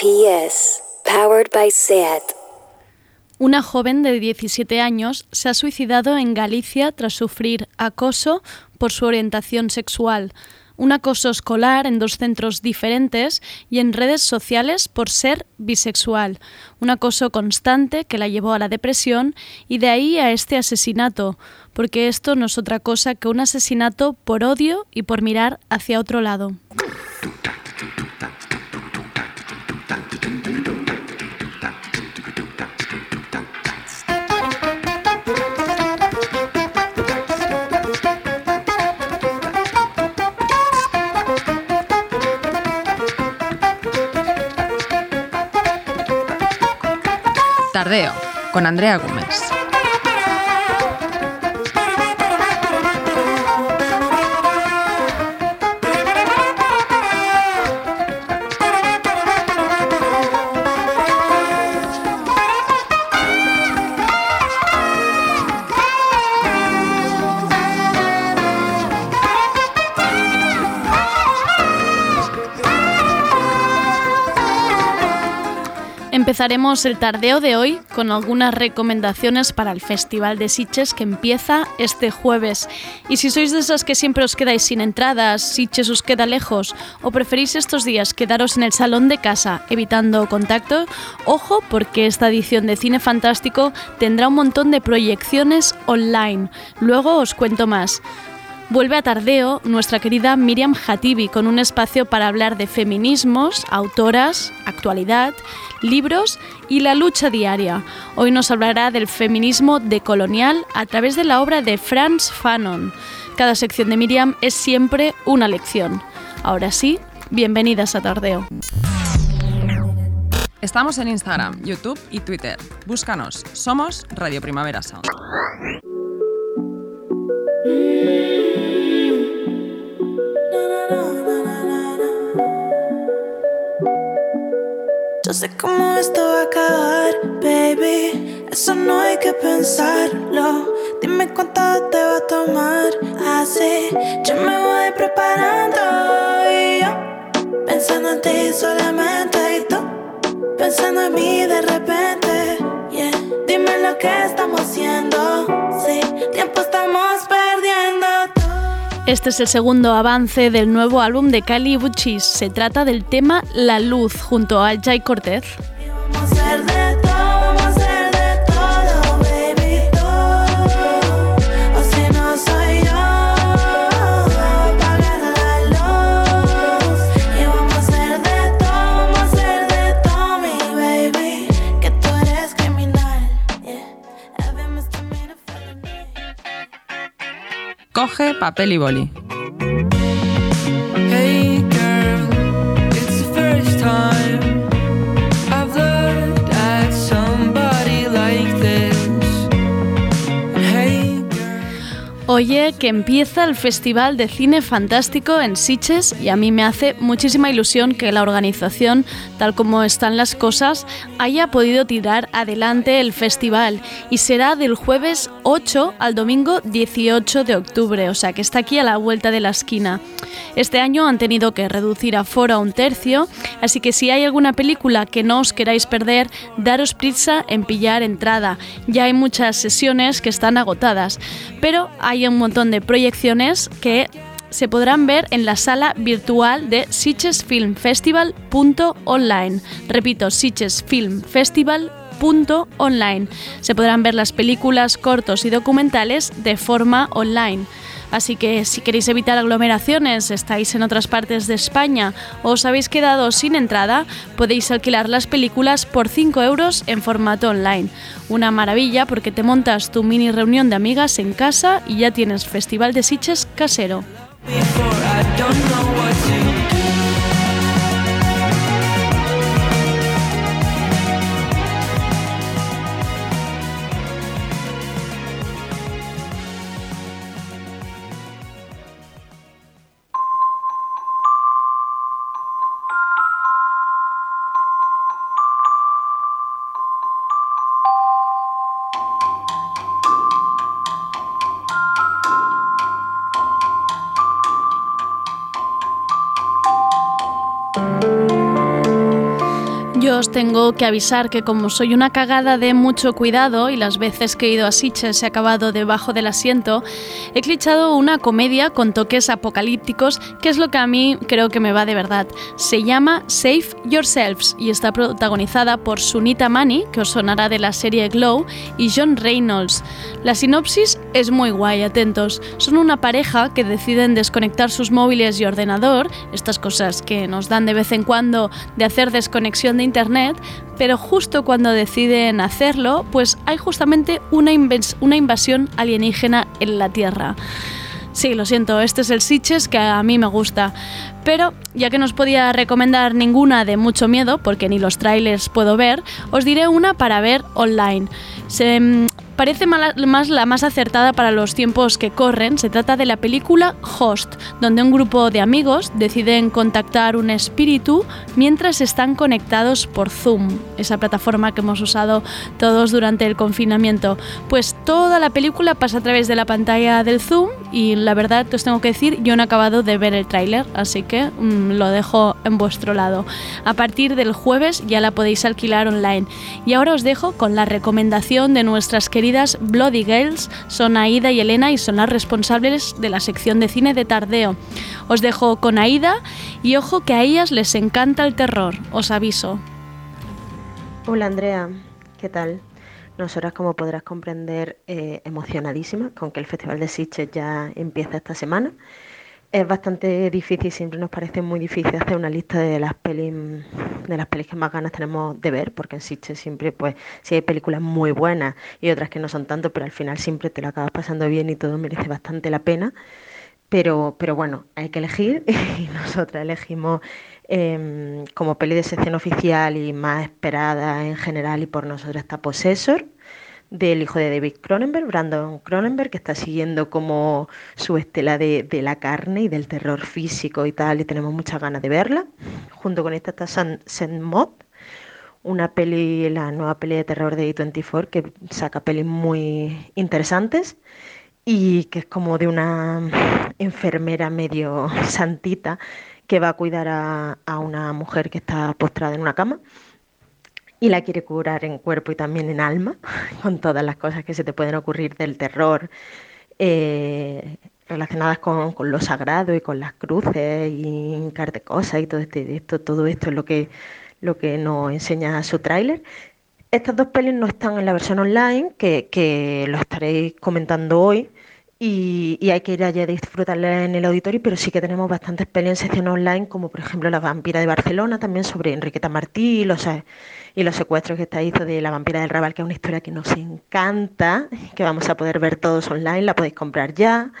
PS, powered by SEAT. Una joven de 17 años se ha suicidado en Galicia tras sufrir acoso por su orientación sexual, un acoso escolar en dos centros diferentes y en redes sociales por ser bisexual, un acoso constante que la llevó a la depresión y de ahí a este asesinato, porque esto no es otra cosa que un asesinato por odio y por mirar hacia otro lado. Con Andrea Gómez. Empezaremos el tardeo de hoy con algunas recomendaciones para el Festival de Sitges que empieza este jueves. Y si sois de esas que siempre os quedáis sin entradas, Sitges os queda lejos o preferís estos días quedaros en el salón de casa evitando contacto, ojo porque esta edición de Cine Fantástico tendrá un montón de proyecciones online. Luego os cuento más. Vuelve a Tardeo nuestra querida Miriam Hatibi con un espacio para hablar de feminismos, autoras, actualidad, libros y la lucha diaria. Hoy nos hablará del feminismo decolonial a través de la obra de Franz Fanon. Cada sección de Miriam es siempre una lección. Ahora sí, bienvenidas a Tardeo. Estamos en Instagram, YouTube y Twitter. Búscanos. Somos Radio Primavera Sound. Yo sé cómo esto va a acabar, baby. Eso no hay que pensarlo. Dime cuánto te va a tomar. Así yo me voy preparando. Y yo pensando en ti solamente. Y tú pensando en mí de repente. Yeah. Dime lo que estamos haciendo. Sí, tiempo. Este es el segundo avance del nuevo álbum de Cali Buchis. Se trata del tema La Luz junto a Jay Cortez. Coge papel y boli. Oye, que empieza el Festival de Cine Fantástico en Sitges y a mí me hace muchísima ilusión que la organización, tal como están las cosas, haya podido tirar adelante el festival y será del jueves 8 al domingo 18 de octubre, o sea que está aquí a la vuelta de la esquina. Este año han tenido que reducir aforo a un tercio, así que si hay alguna película que no os queráis perder, daros prisa en pillar entrada. Ya hay muchas sesiones que están agotadas, pero hay un montón de proyecciones que se podrán ver en la sala virtual de Sitgesfilmfestival.online. Repito, Sitgesfilmfestival.online. Se podrán ver las películas, cortos y documentales de forma online. Así que si queréis evitar aglomeraciones, estáis en otras partes de España o os habéis quedado sin entrada, podéis alquilar las películas por 5 euros en formato online. Una maravilla porque te montas tu mini reunión de amigas en casa y ya tienes Festival de Sitges casero. Tengo que avisar que como soy una cagada de mucho cuidado y las veces que he ido a Sitges he acabado debajo del asiento, he clichado una comedia con toques apocalípticos que es lo que a mí creo que me va de verdad. Se llama Save Yourselves y está protagonizada por Sunita Mani, que os sonará de la serie Glow, y John Reynolds. La sinopsis es muy guay, atentos. Son una pareja que deciden desconectar sus móviles y ordenador, estas cosas que nos dan de vez en cuando de hacer desconexión de Internet, pero justo cuando deciden hacerlo, pues hay justamente una, una invasión alienígena en la Tierra. Sí, lo siento, este es el Sitches que a mí me gusta. Pero ya que no os podía recomendar ninguna de mucho miedo, porque ni los trailers puedo ver, os diré una para ver online. Mm, parece más la más acertada para los tiempos que corren. Se trata de la película Host, donde un grupo de amigos deciden contactar un espíritu mientras están conectados por Zoom, esa plataforma que hemos usado todos durante el confinamiento. Pues toda la película pasa a través de la pantalla del Zoom y la verdad os tengo que decir, yo no he acabado de ver el tráiler, así que mm, lo dejo en vuestro lado. A partir del jueves ya la podéis alquilar online. Y ahora os dejo con la recomendación de nuestras queridas Bloody Girls son Aida y Elena y son las responsables de la sección de cine de Tardeo. Os dejo con Aida y ojo que a ellas les encanta el terror, os aviso. Hola Andrea, ¿qué tal? Nosotras, como podrás comprender, eh, emocionadísimas con que el Festival de Sitges ya empieza esta semana es bastante difícil, siempre nos parece muy difícil hacer una lista de las pelis de las pelis que más ganas tenemos de ver, porque Sitges siempre pues si hay películas muy buenas y otras que no son tanto, pero al final siempre te lo acabas pasando bien y todo merece bastante la pena. Pero, pero bueno, hay que elegir y nosotras elegimos em, como peli de sección oficial y más esperada en general y por nosotros está Possessor del hijo de David Cronenberg, Brandon Cronenberg, que está siguiendo como su estela de, la carne y del terror físico y tal, y tenemos muchas ganas de verla. Junto con esta está Sand Mob, una peli, la nueva peli de terror de A24, que saca pelis muy interesantes y que es como de una enfermera medio santita que va a cuidar a, a una mujer que está postrada en una cama y la quiere curar en cuerpo y también en alma, con todas las cosas que se te pueden ocurrir del terror eh, relacionadas con, lo sagrado y con las cruces y hincarte cosas y todo este, esto, todo esto es lo que, lo que nos enseña su tráiler. Estas dos pelis no están en la versión online, que, que lo estaréis comentando hoy, y, hay que ir allá a disfrutarla en el auditorio, pero sí que tenemos bastantes pelis en sección online, como por ejemplo La vampira de Barcelona, también sobre Enriqueta Martí y los, y los secuestros que está hizo de La vampira del Raval, que es una historia que nos encanta, que vamos a poder ver todos online, la podéis comprar ya.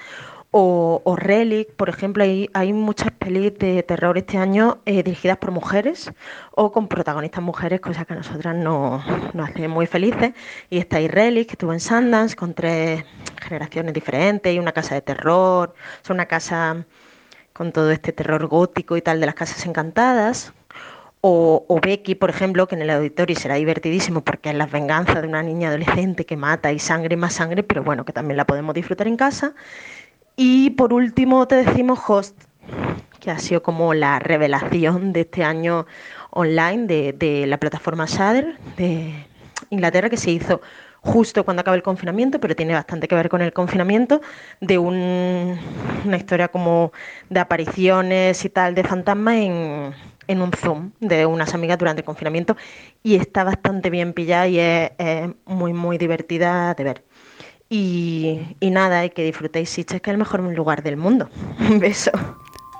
O, o Relic, por ejemplo, hay, muchas pelis de terror este año eh, dirigidas por mujeres o con protagonistas mujeres, cosa que a nosotras nos, hace muy felices. Y está ahí Relic, que estuvo en Sundance con tres generaciones diferentes y una casa de terror, es una casa con todo este terror gótico y tal de las casas encantadas. O, o, Becky, por ejemplo, que en el auditorio será divertidísimo porque es la venganza de una niña adolescente que mata y sangre más sangre, pero bueno, que también la podemos disfrutar en casa. Y por último te decimos Host, que ha sido como la revelación de este año online de, de la plataforma Shudder de Inglaterra que se hizo justo cuando acaba el confinamiento, pero tiene bastante que ver con el confinamiento, de una historia como de apariciones y tal de fantasmas en, en, un Zoom de unas amigas durante el confinamiento y está bastante bien pillada y es, muy, muy divertida de ver. Y, nada, y que disfrutéis Sitges, que es el mejor lugar del mundo. Un beso.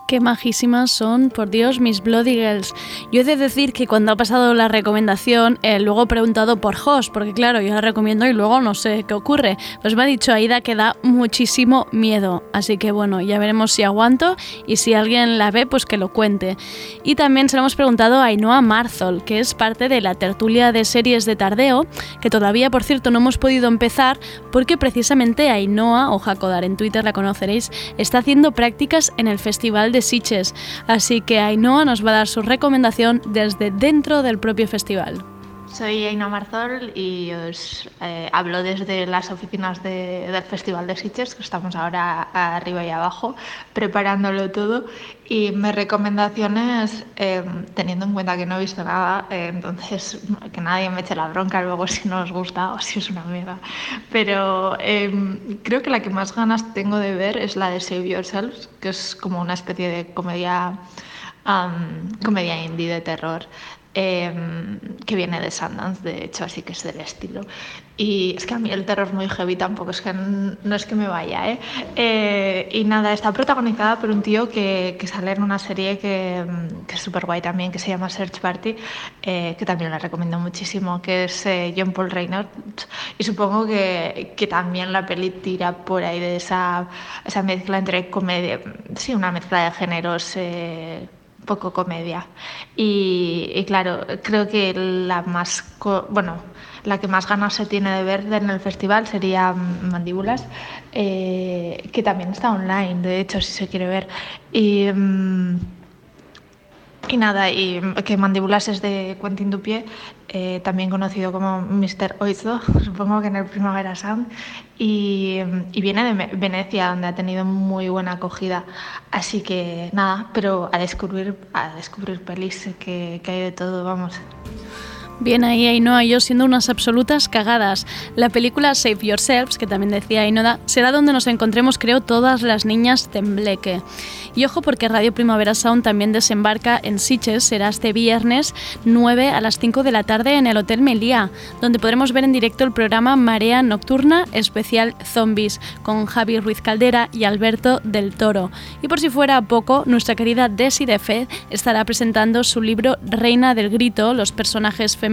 Qué majísimas son, por Dios, mis Bloody Girls. Yo he de decir que cuando ha pasado la recomendación, eh, luego he preguntado por Host, porque claro, yo la recomiendo y luego no sé qué ocurre. Pues me ha dicho Aida que da muchísimo miedo. Así que bueno, ya veremos si aguanto y si alguien la ve, pues que lo cuente. Y también se lo hemos preguntado a Ainhoa Marzol, que es parte de la tertulia de series de Tardeo, que todavía, por cierto, no hemos podido empezar porque precisamente Ainhoa, o Jacodar en Twitter la conoceréis, está haciendo prácticas en el Festival de Así que Ainhoa nos va a dar su recomendación desde dentro del propio festival. Soy Aina Marzol y os eh, hablo desde las oficinas de- del Festival de Sitges, que estamos ahora arriba y abajo preparándolo todo. Y mis recomendaciones, eh, teniendo en cuenta que no he visto nada, eh, entonces que nadie me eche la bronca luego si no os gusta o si es una mierda. Pero eh, creo que la que más ganas tengo de ver es la de Save Yourselves, que es como una especie de comedia, am, comedia indie de terror eh, que viene de Sundance, de hecho, así que es del estilo. Y es que a mí el terror muy heavy tampoco es que no es que me vaya, ¿eh? Eh, y nada, está protagonizada por un tío que, que sale en una serie que, mm, que es súper guay también, que se llama Search Party, eh, que también la recomiendo muchísimo, que es eh, John Paul Reynolds. Y supongo que, que también la peli tira por ahí de esa, esa mezcla entre comedia, sí, una mezcla de géneros. Poco comedia. Y, claro, creo que la más, bueno, la que más ganas se tiene de ver en el festival sería Mandíbulas, eh, que también está online, de hecho, si se quiere ver. Mm, y nada, y que Mandíbulas es de Quentin Dupié, eh, también conocido como Mr. Oizo, supongo que en el Primavera Sound, y, viene de Venecia, donde ha tenido muy buena acogida. Así que nada, pero a descubrir, a descubrir pelis, que hay de todo, vamos. Bien ahí Ainhoa y yo siendo unas absolutas cagadas. La película Save Yourselves, que también decía Ainhoa, será donde nos encontremos creo todas las niñas tembleque. Y ojo porque Radio Primavera Sound también desembarca en Sitges, será este viernes 9 a las 5 de la tarde en el Hotel Meliá, donde podremos ver en directo el programa Marea Nocturna especial Zombies con Javi Ruiz Caldera y Alberto del Toro. Y por si fuera poco, nuestra querida Desi de Fed estará presentando su libro Reina del Grito, los personajes femeninos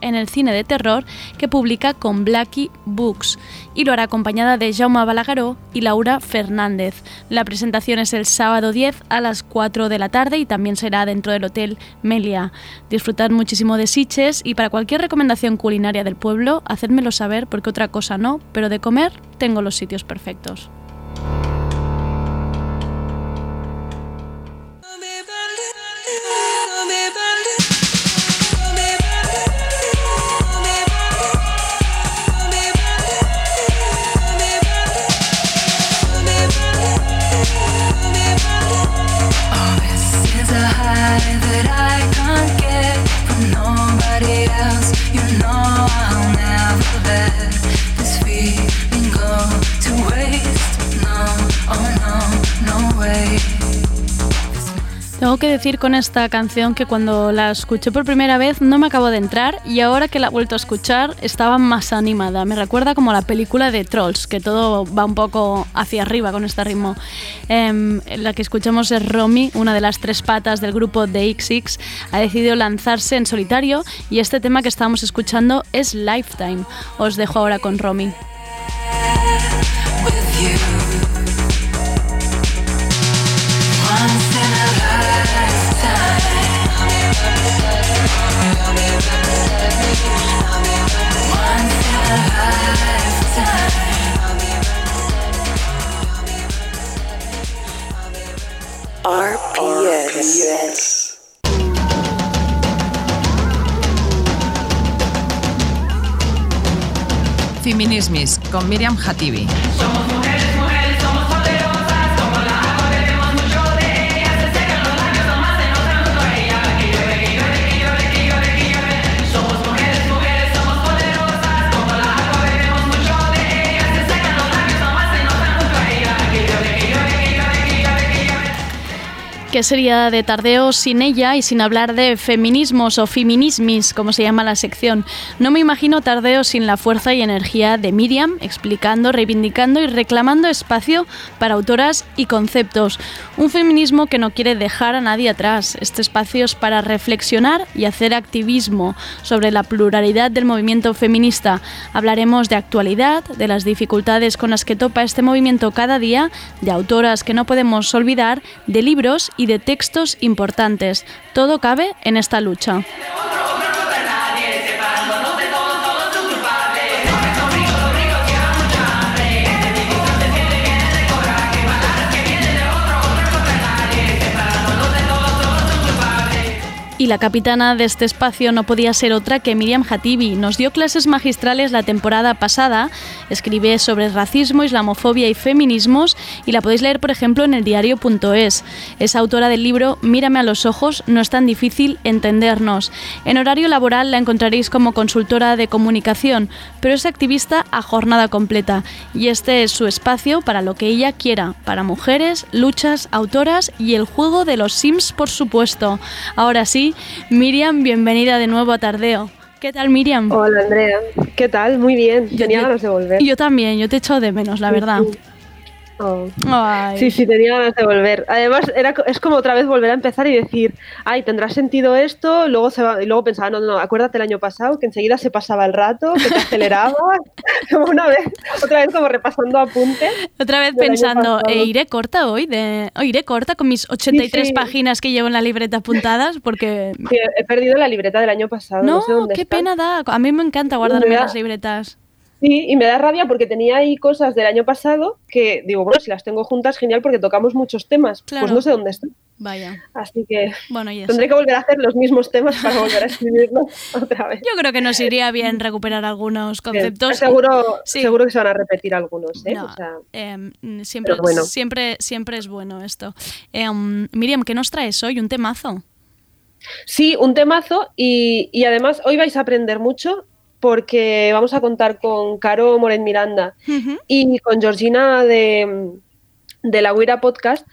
en el cine de terror, que publica con Blackie Books. Y lo hará acompañada de Jaume Balagaró y Laura Fernández. La presentación es el sábado 10 a las 4 de la tarde y también será dentro del Hotel Melia. Disfrutad muchísimo de Siches y para cualquier recomendación culinaria del pueblo, hacedmelo saber porque otra cosa no, pero de comer tengo los sitios perfectos. Decir con esta canción que cuando la escuché por primera vez no me acabo de entrar y ahora que la he vuelto a escuchar estaba más animada. Me recuerda como la película de Trolls, que todo va un poco hacia arriba con este ritmo. Em, la que escuchamos es Romy, una de las tres patas del grupo de XX, ha decidido lanzarse en solitario y este tema que estábamos escuchando es Lifetime. Os dejo ahora con Romy. RPS. Feminismis con Miriam Hatibi. ¿Qué sería de Tardeo sin ella y sin hablar de feminismos o feminismis, como se llama la sección? No me imagino Tardeo sin la fuerza y energía de Miriam, explicando, reivindicando y reclamando espacio para autoras y conceptos. Un feminismo que no quiere dejar a nadie atrás. Este espacio es para reflexionar y hacer activismo sobre la pluralidad del movimiento feminista. Hablaremos de actualidad, de las dificultades con las que topa este movimiento cada día, de autoras que no podemos olvidar, de libros y de textos importantes. Todo cabe en esta lucha. La capitana de este espacio no podía ser otra que Miriam Hatibi. Nos dio clases magistrales la temporada pasada, escribe sobre racismo, islamofobia y feminismos y la podéis leer, por ejemplo, en el diario.es. Es autora del libro Mírame a los ojos, no es tan difícil entendernos. En horario laboral la encontraréis como consultora de comunicación, pero es activista a jornada completa y este es su espacio para lo que ella quiera, para mujeres, luchas, autoras y el juego de los Sims, por supuesto. Ahora sí, Miriam, bienvenida de nuevo a Tardeo. ¿Qué tal, Miriam? Hola, Andrea. ¿Qué tal? Muy bien. Yo Tenía te- ganas de volver. Yo también, yo te echo de menos, la verdad. Oh. Ay. Sí, sí, tenía ganas de volver. Además, era, es como otra vez volver a empezar y decir, ay, tendrá sentido esto, luego se va, y luego pensaba, no, no, acuérdate el año pasado, que enseguida se pasaba el rato, que te aceleraba, como una vez, otra vez como repasando apuntes. Otra vez pensando, eh, iré corta hoy, de, oh, iré corta con mis 83 sí. páginas que llevo en la libreta apuntadas, porque... Que he perdido la libreta del año pasado, no, No, sé dónde qué está. pena da. A mí me encanta guardarme las libretas. Sí, y me da rabia porque tenía ahí cosas del año pasado que digo, bueno, si las tengo juntas, genial, porque tocamos muchos temas. Claro. Pues no sé dónde están. Vaya. Así que Bueno, tendré que volver a hacer los mismos temas para volver a escribirlos otra vez. Yo creo que nos iría bien recuperar algunos conceptos. Seguro, Sí. seguro que se van a repetir algunos, ¿eh? No, O sea, em, siempre, bueno. siempre, siempre es bueno esto. Em, Miriam, ¿qué nos traes hoy? Un temazo. sí, un temazo y, y además hoy vais a aprender mucho porque vamos a contar con Caro Moret Miranda y con Georgina de, de la Huira Podcast.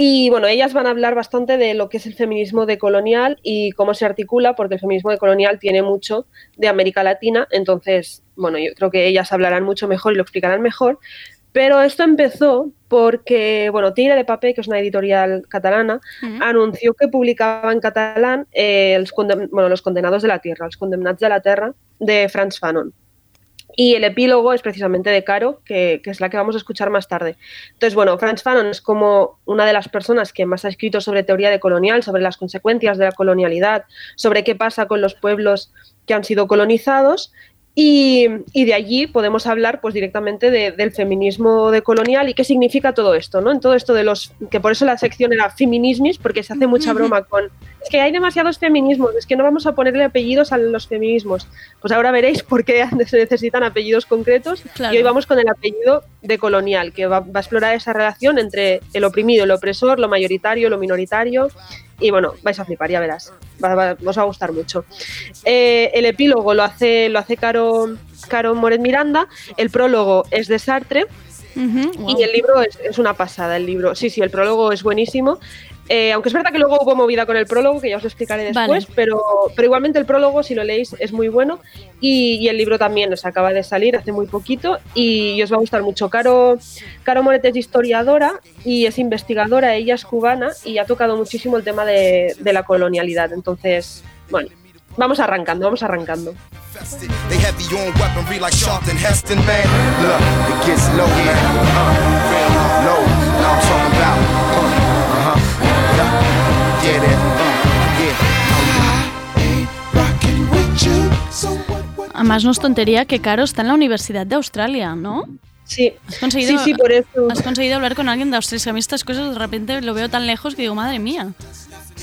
Y bueno, ellas van a hablar bastante de lo que es el feminismo decolonial y cómo se articula, porque el feminismo decolonial tiene mucho de América Latina. Entonces, bueno, yo creo que ellas hablarán mucho mejor y lo explicarán mejor. Pero esto empezó porque, bueno, Tigre de Papel, que es una editorial catalana, anunció que publicaba en catalán eh, els condem- bueno, Los Condenados de la Tierra, Los Condemnats de la Tierra, de Franz Fanon. Y el epílogo es precisamente de Caro, que, que es la que vamos a escuchar más tarde. Entonces, bueno, Franz Fanon es como una de las personas que más ha escrito sobre teoría decolonial, sobre las consecuencias de la colonialidad, sobre qué pasa con los pueblos que han sido colonizados. Y, y de allí podemos hablar pues directamente de- del feminismo decolonial y qué significa todo esto, ¿no? En todo esto de los, que por eso la sección era feminismis, porque se hace mucha broma con, es que hay demasiados feminismos, es que no vamos a ponerle apellidos a los feminismos. Pues ahora veréis por qué se necesitan apellidos concretos Claro. y hoy vamos con el apellido decolonial, que va, va a explorar esa relación entre el oprimido, el opresor, lo mayoritario, lo minoritario. Y bueno, vais a flipar, ya verás. Va- va- os va a gustar mucho. Eh, el epílogo lo hace, lo hace Caro, Caro Moret Miranda. El prólogo es de Sartre. Wow. Y el libro es, es una pasada, el libro. Sí, sí, el prólogo es buenísimo. Eh, aunque es verdad que luego hubo movida con el prólogo, que ya os lo explicaré después, Vale. pero, pero igualmente el prólogo, si lo leéis, es muy bueno. Y, y el libro también nos acaba de salir hace muy poquito y, os va a gustar mucho. Caro, Caro Moret es historiadora y es investigadora, ella es cubana y ha tocado muchísimo el tema de, de la colonialidad. Entonces, bueno, vamos arrancando, vamos arrancando. Uh, yeah. Además, no es tontería que Caro está en la Universidad de Australia, ¿no? Sí, Has conseguido, sí, sí, por eso. has conseguido hablar con alguien de Australia. Es que a mí estas cosas de repente lo veo tan lejos que digo, madre mía.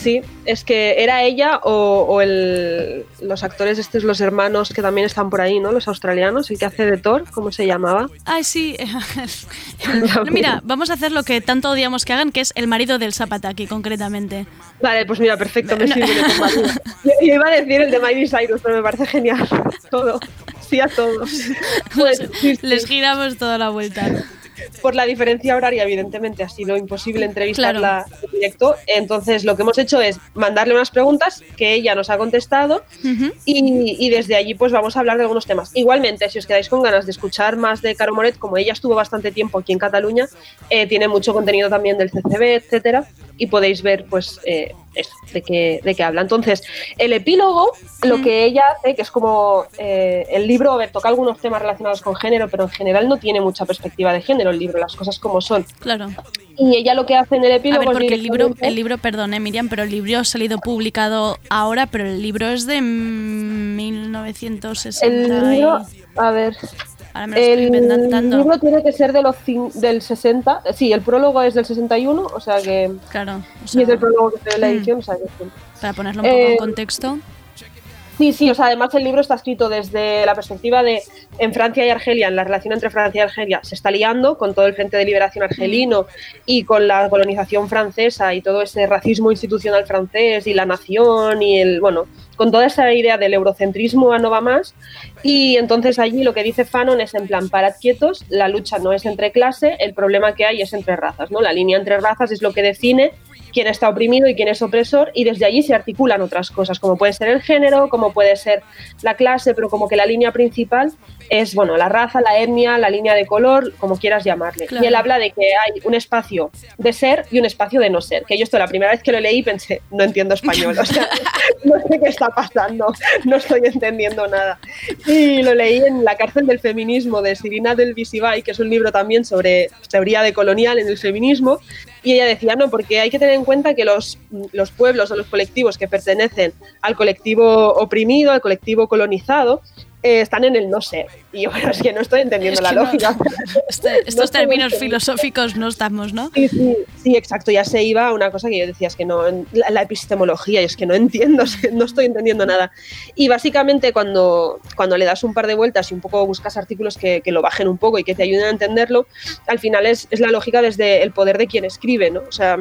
Sí, es que era ella o, o el, los actores estos, los hermanos que también están por ahí, ¿no? Los australianos, el que hace de Thor, ¿cómo se llamaba? Ay, sí. Mira, vamos a hacer lo que tanto odiamos que hagan, que es el marido del Zapataki, concretamente. Vale, pues mira, perfecto, me sirve de tu marido. Yo, yo iba a decir el de Miley Cyrus, pero me parece genial. Todo. Sí a todos. Pues, sí, sí. Les giramos toda la vuelta. Por la diferencia horaria, evidentemente, ha sido imposible entrevistarla en directo. Entonces, lo que hemos hecho es mandarle unas preguntas que ella nos ha contestado y desde allí pues vamos a hablar de algunos temas. Igualmente, si os quedáis con ganas de escuchar más de Caro Moret, como ella estuvo bastante tiempo aquí en Cataluña, eh, tiene mucho contenido también del CCB, etcétera, y podéis ver pues eh, de qué, de qué habla. Entonces, el epílogo, lo que ella hace, que es como eh, el libro, a ver, toca algunos temas relacionados con género, pero en general no tiene mucha perspectiva de género el libro, las cosas como son. Claro. Y ella lo que hace en el A epílogo ver, es porque el libro, el libro, perdone Miriam, pero el libro ha salido publicado ahora, pero el libro es de mm, 1960. El y- libro, a ver, Ahora me lo estoy El inventando. libro tiene que ser de los del 60. Sí, el prólogo es del 61, o sea que. Claro. o y sea, es el prólogo que ve en la mm. edición, o sea que sí. para ponerlo un poco en Eh, contexto. Sí, sí, o sea, además el libro está escrito desde la perspectiva de en Francia y Argelia, en la relación entre Francia y Argelia se está liando con todo el Frente de Liberación argelino y con la colonización francesa y todo ese racismo institucional francés y la nación y el, bueno, con toda esa idea del eurocentrismo a no va más. Y entonces allí lo que dice Fanon es en plan, parad quietos, la lucha no es entre clase, el problema que hay es entre razas, ¿no? La línea entre razas es lo que define quién está oprimido y quién es opresor y desde allí se articulan otras cosas, como puede ser el género, como puede ser la clase, pero como que la línea principal es, bueno, la raza, la etnia, la línea de color, como quieras llamarle. Claro. Y él habla de que hay un espacio de ser y un espacio de no ser, que yo esto la primera vez que lo leí pensé, no entiendo español, o sea, no sé qué está pasando, no estoy entendiendo nada. Y lo leí en La cárcel del feminismo de Sirina del Visibay, que es un libro también sobre teoría decolonial en el feminismo, y ella decía, no, porque hay que tener en cuenta que los, los pueblos o los colectivos que pertenecen al colectivo oprimido, al colectivo colonizado, eh, están en el no ser. Y yo, bueno, es que no estoy entendiendo Es la no- lógica. Este- estos términos filosóficos no estamos, ¿no? Sí, sí, sí, exacto. Ya se iba a una cosa que yo decía, es que no, la, la epistemología, y es que no entiendo, no estoy entendiendo nada. Y básicamente cuando, cuando le das un par de vueltas y un poco buscas artículos que, que lo bajen un poco y que te ayuden a entenderlo, al final es, es la lógica desde el poder de quien escribe, ¿no? O sea.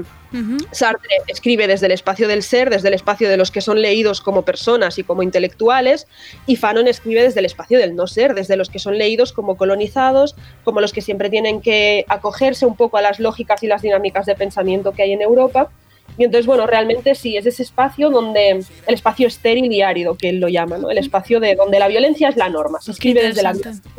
Sartre escribe desde el espacio del ser, desde el espacio de los que son leídos como personas y como intelectuales, y Fanon escribe desde el espacio del no ser, desde los que son leídos como colonizados, como los que siempre tienen que acogerse un poco a las lógicas y las dinámicas de pensamiento que hay en Europa. Y entonces, bueno, realmente sí, es ese espacio donde, el espacio estéril y árido, que él lo llama, ¿no? El espacio de donde la violencia es la norma. Se escribe desde la violencia,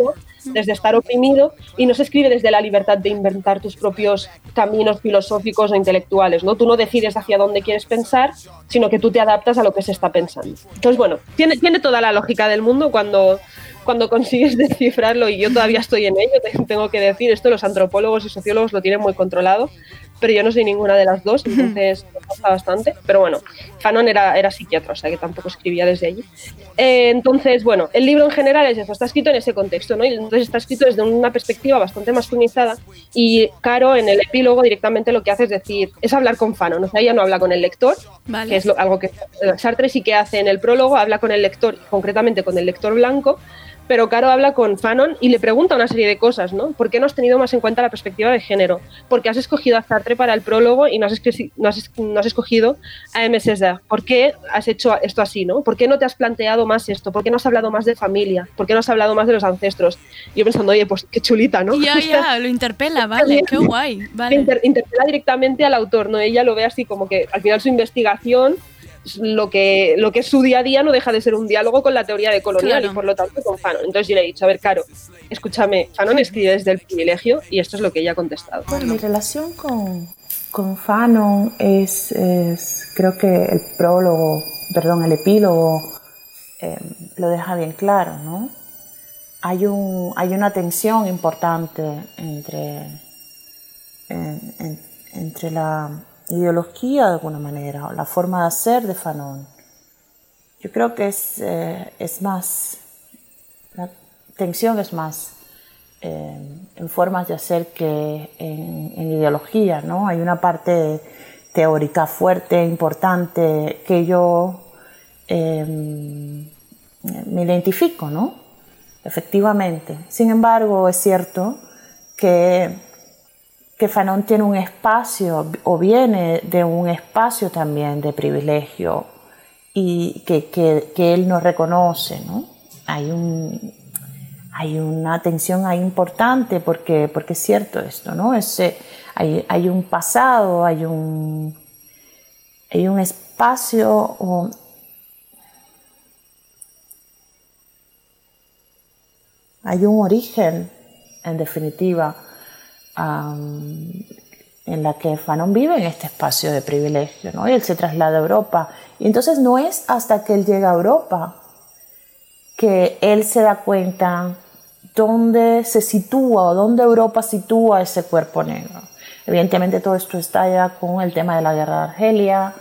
desde estar oprimido, y no se escribe desde la libertad de inventar tus propios caminos filosóficos o intelectuales, ¿no? Tú no decides hacia dónde quieres pensar, sino que tú te adaptas a lo que se está pensando. Entonces, bueno, tiene, tiene toda la lógica del mundo cuando, cuando consigues descifrarlo, y yo todavía estoy en ello, te- tengo que decir, esto los antropólogos y sociólogos lo tienen muy controlado, pero yo no soy ninguna de las dos, entonces me pasa bastante. Pero bueno, Fanon era, era psiquiatra, o sea que tampoco escribía desde allí. Eh, entonces, bueno, el libro en general es eso, está escrito en ese contexto, ¿no? Y entonces está escrito desde una perspectiva bastante masculinizada y Caro en el epílogo directamente lo que hace es decir, es hablar con Fanon, o sea, ella no habla con el lector, Vale. que es lo- algo que eh, Sartre sí que hace en el prólogo, habla con el lector, concretamente con el lector blanco, pero Caro habla con Fanon y le pregunta una serie de cosas, ¿no? ¿Por qué no has tenido más en cuenta la perspectiva de género? ¿Por qué has escogido a Sartre para el prólogo y no has, escri- no has, es- no has escogido a M. César? ¿Por qué has hecho esto así, no? ¿Por qué no te has planteado más esto? ¿Por qué no has hablado más de familia? ¿Por qué no has hablado más de los ancestros? Yo pensando, oye, pues qué chulita, ¿no? Ya, ya, lo interpela, vale, qué guay. Vale. Inter- interpela directamente al autor, ¿no? Ella lo ve así como que al final su investigación, lo que, lo que es su día a día no deja de ser un diálogo con la teoría de colonial Claro. y por lo tanto con Fanon. Entonces yo le he dicho, a ver, Caro, escúchame, Fanon escribe desde el privilegio y esto es lo que ella ha contestado. Bueno, mi relación con, con Fanon es, es- creo que el prólogo, perdón, el epílogo eh, lo deja bien claro, ¿no? Hay, un, hay una tensión importante entre, en- en- entre la ideología de alguna manera o la forma de hacer de Fanon. Yo creo que es, eh, es más, la tensión es más eh, en formas de hacer que en, ideología, ¿no? Hay una parte teórica fuerte, importante, que yo eh, me identifico, ¿no? Efectivamente. Sin embargo, es cierto que, que Fanon tiene un espacio o viene de un espacio también de privilegio y que, que, que él no reconoce, ¿no? Hay un, hay una tensión ahí importante porque, porque es cierto esto, ¿no? Es, eh, hay, hay un pasado, hay un, hay un espacio, o- hay un origen, en definitiva, am, en la que Fanon vive en este espacio de privilegio, ¿no? Y él se traslada a Europa. Y entonces no es hasta que él llega a Europa que él se da cuenta dónde se sitúa o dónde Europa sitúa ese cuerpo negro. Evidentemente todo esto está ya con el tema de la guerra de Argelia,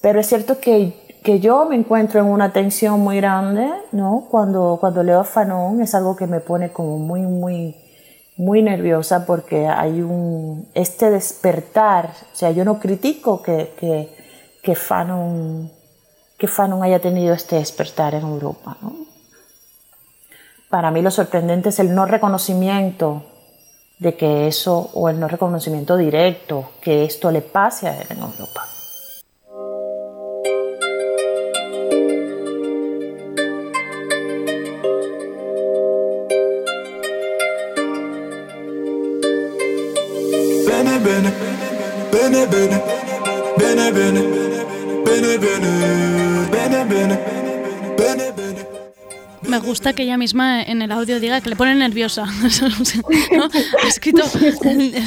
pero es cierto que, que yo me encuentro en una tensión muy grande, ¿no? Cuando, cuando leo a Fanon es algo que me pone como muy, muy, muy nerviosa porque hay un, este despertar, o sea, yo no critico que, que, Fanon, que Fanon haya tenido este despertar en Europa, ¿no? Para mí lo sorprendente es el no reconocimiento de que eso, o el no reconocimiento directo, que esto le pase a él en Europa. Que ella misma en el audio diga que le pone nerviosa. ¿no? Ha escrito,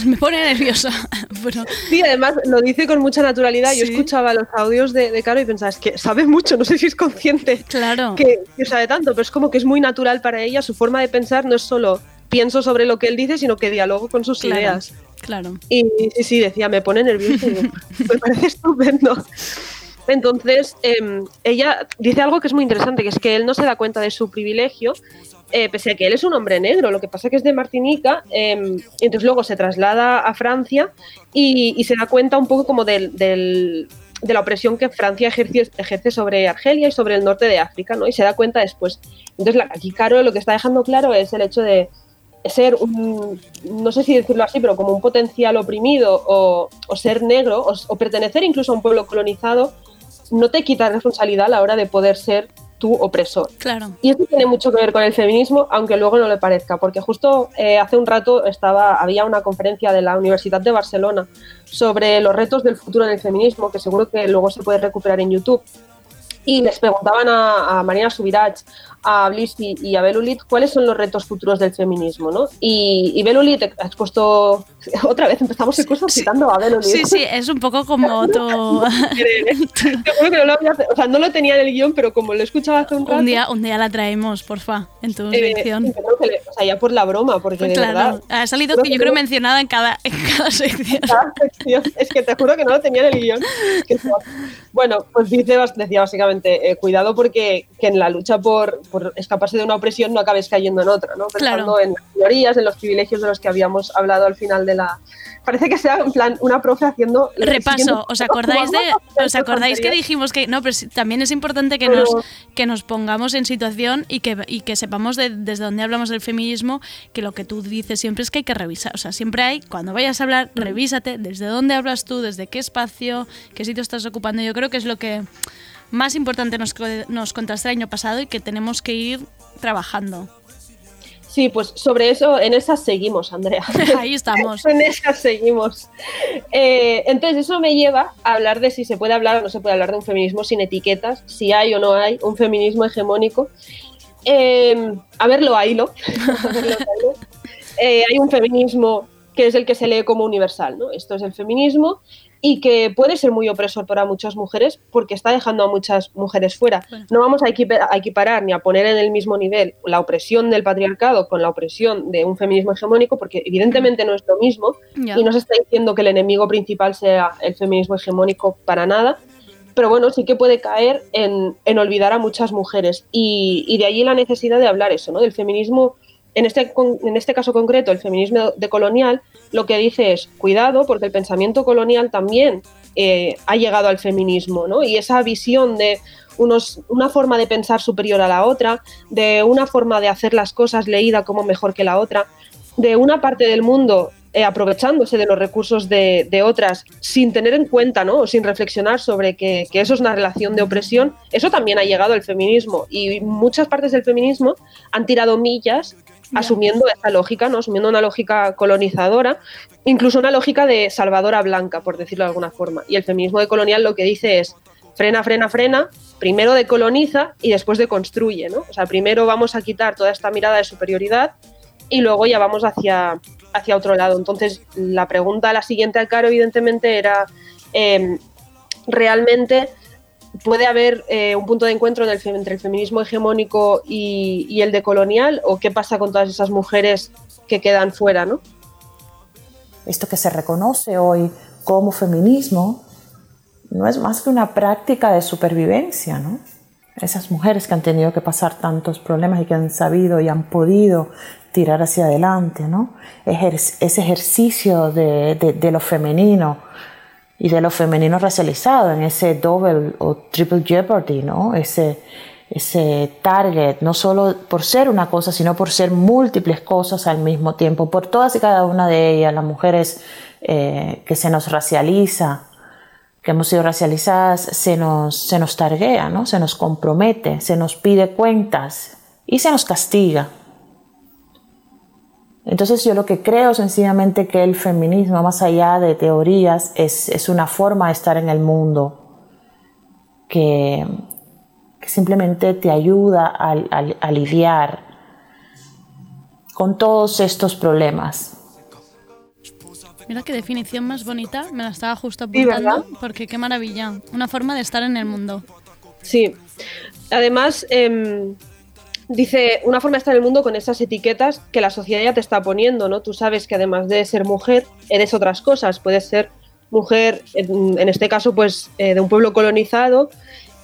me pone nerviosa. Pero, Sí, además lo dice con mucha naturalidad. Yo escuchaba los audios de, de Caro y pensaba, es que sabe mucho, no sé si es consciente claro, que, que sabe tanto, pero es como que es muy natural para ella. Su forma de pensar no es solo pienso sobre lo que él dice, sino que dialogo con sus Claro. ideas. claro. Y sí, sí, decía, me pone digo, me parece estupendo. Entonces, em, ella dice algo que es muy interesante, que es que él no se da cuenta de su privilegio, eh, pese a que él es un hombre negro, lo que pasa que es de Martinica, y entonces luego se traslada a Francia y, y se da cuenta un poco como del, del- de la opresión que Francia ejerce, ejerce sobre Argelia y sobre el norte de África, ¿no? Y se da cuenta después. Entonces, aquí Caro lo que está dejando claro es el hecho de ser un, no sé si decirlo así, pero como un potencial oprimido o, o ser negro o, o pertenecer incluso a un pueblo colonizado, no te quita responsabilidad a la hora de poder ser tu opresor. Claro. Y esto tiene mucho que ver con el feminismo, aunque luego no le parezca, porque justo eh, hace un rato estaba, había una conferencia de la Universidad de Barcelona sobre los retos del futuro en el feminismo, que seguro que luego se puede recuperar en YouTube. Y les preguntaban a, a Marina Subirach, a Blissy y a Belulit cuáles son los retos futuros del feminismo, ¿no? Y, y Belulit ha expuesto, otra vez empezamos el curso citando a Belulit. Sí, sí, es un poco como tu... Te juro que no lo había, o sea, no lo tenía en el guion, pero como lo escuchaba hace un rato, un, día, un día la traemos, porfa, en tu eh, sí, le- o sea, ya por la broma, porque de claro, verdad, ha salido que yo creo no- mencionada en cada, en cada sección. cada sección, es que te juro que no lo tenía en el guion. No. Bueno, pues dice, decía básicamente, eh, cuidado porque que en la lucha por, por escaparse de una opresión no acabes cayendo en otra, ¿no? Pensando Claro. en las teorías, en los privilegios de los que habíamos hablado al final de la... Parece que sea en plan una profe haciendo... Repaso, ¿os acordáis de os acordáis que dijimos que no, pero también es importante que Pero- nos que nos pongamos en situación y que y que sepamos de- desde dónde hablamos del feminismo, que lo que tú dices siempre es que hay que revisar, o sea, siempre hay cuando vayas a hablar, revísate desde dónde hablas tú, desde qué espacio, qué sitio estás ocupando. Yo creo que es lo que más importante nos, nos contaste el año pasado y que tenemos que ir trabajando. Sí, pues sobre eso, en esas seguimos, Andrea. Ahí estamos. en esas seguimos. Eh, entonces, eso me lleva a hablar de si se puede hablar o no se puede hablar de un feminismo sin etiquetas, si hay o no hay un feminismo hegemónico. Eh, a verlo, haylo. A verlo, haylo. Eh, hay un feminismo que es el que se lee como universal, ¿no? Esto es el feminismo y que puede ser muy opresor para muchas mujeres porque está dejando a muchas mujeres fuera. No vamos a equipa- a equiparar ni a poner en el mismo nivel la opresión del patriarcado con la opresión de un feminismo hegemónico porque evidentemente no es lo mismo y no se está diciendo que el enemigo principal sea el feminismo hegemónico para nada, pero bueno, sí que puede caer en, en olvidar a muchas mujeres y, y de allí la necesidad de hablar eso, ¿no? Del feminismo, en este, en este caso concreto, el feminismo decolonial, lo que dice es, cuidado, porque el pensamiento colonial también eh, ha llegado al feminismo, ¿no? Y esa visión de unos, una forma de pensar superior a la otra, de una forma de hacer las cosas leída como mejor que la otra, de una parte del mundo eh, aprovechándose de los recursos de, de otras sin tener en cuenta ¿no? o sin reflexionar sobre que, que eso es una relación de opresión, eso también ha llegado al feminismo y muchas partes del feminismo han tirado millas asumiendo esa lógica, ¿no? asumiendo una lógica colonizadora, incluso una lógica de salvadora blanca, por decirlo de alguna forma. Y el feminismo decolonial lo que dice es frena, frena, frena, primero decoloniza y después deconstruye, ¿no? O sea, primero vamos a quitar toda esta mirada de superioridad y luego ya vamos hacia, hacia otro lado. Entonces, la pregunta, la siguiente al caro, evidentemente, era eh, realmente puede haber eh, un punto de encuentro entre el feminismo hegemónico y, y el decolonial o qué pasa con todas esas mujeres que quedan fuera, ¿no? Esto que se reconoce hoy como feminismo no es más que una práctica de supervivencia, ¿no? Esas mujeres que han tenido que pasar tantos problemas y que han sabido y han podido tirar hacia adelante, ¿no? ese ejercicio de, lo femenino y de lo femenino racializado en ese double o triple jeopardy, ¿no? Ese, ese target, no solo por ser una cosa, sino por ser múltiples cosas al mismo tiempo, por todas y cada una de ellas, las mujeres eh, que se nos racializa, que hemos sido racializadas, se nos, se nos targuea, ¿no? se nos compromete, se nos pide cuentas y se nos castiga. Entonces yo lo que creo sencillamente que el feminismo, más allá de teorías, es, una forma de estar en el mundo que, simplemente te ayuda a, lidiar con todos estos problemas. Mira qué definición más bonita, me la estaba justo apuntando, porque qué maravilla, una forma de estar en el mundo. Sí, además, em, dice, una forma de estar en el mundo con esas etiquetas que la sociedad ya te está poniendo, ¿no? Tú sabes que además de ser mujer, eres otras cosas. Puedes ser mujer, en, este caso, pues, eh, de un pueblo colonizado.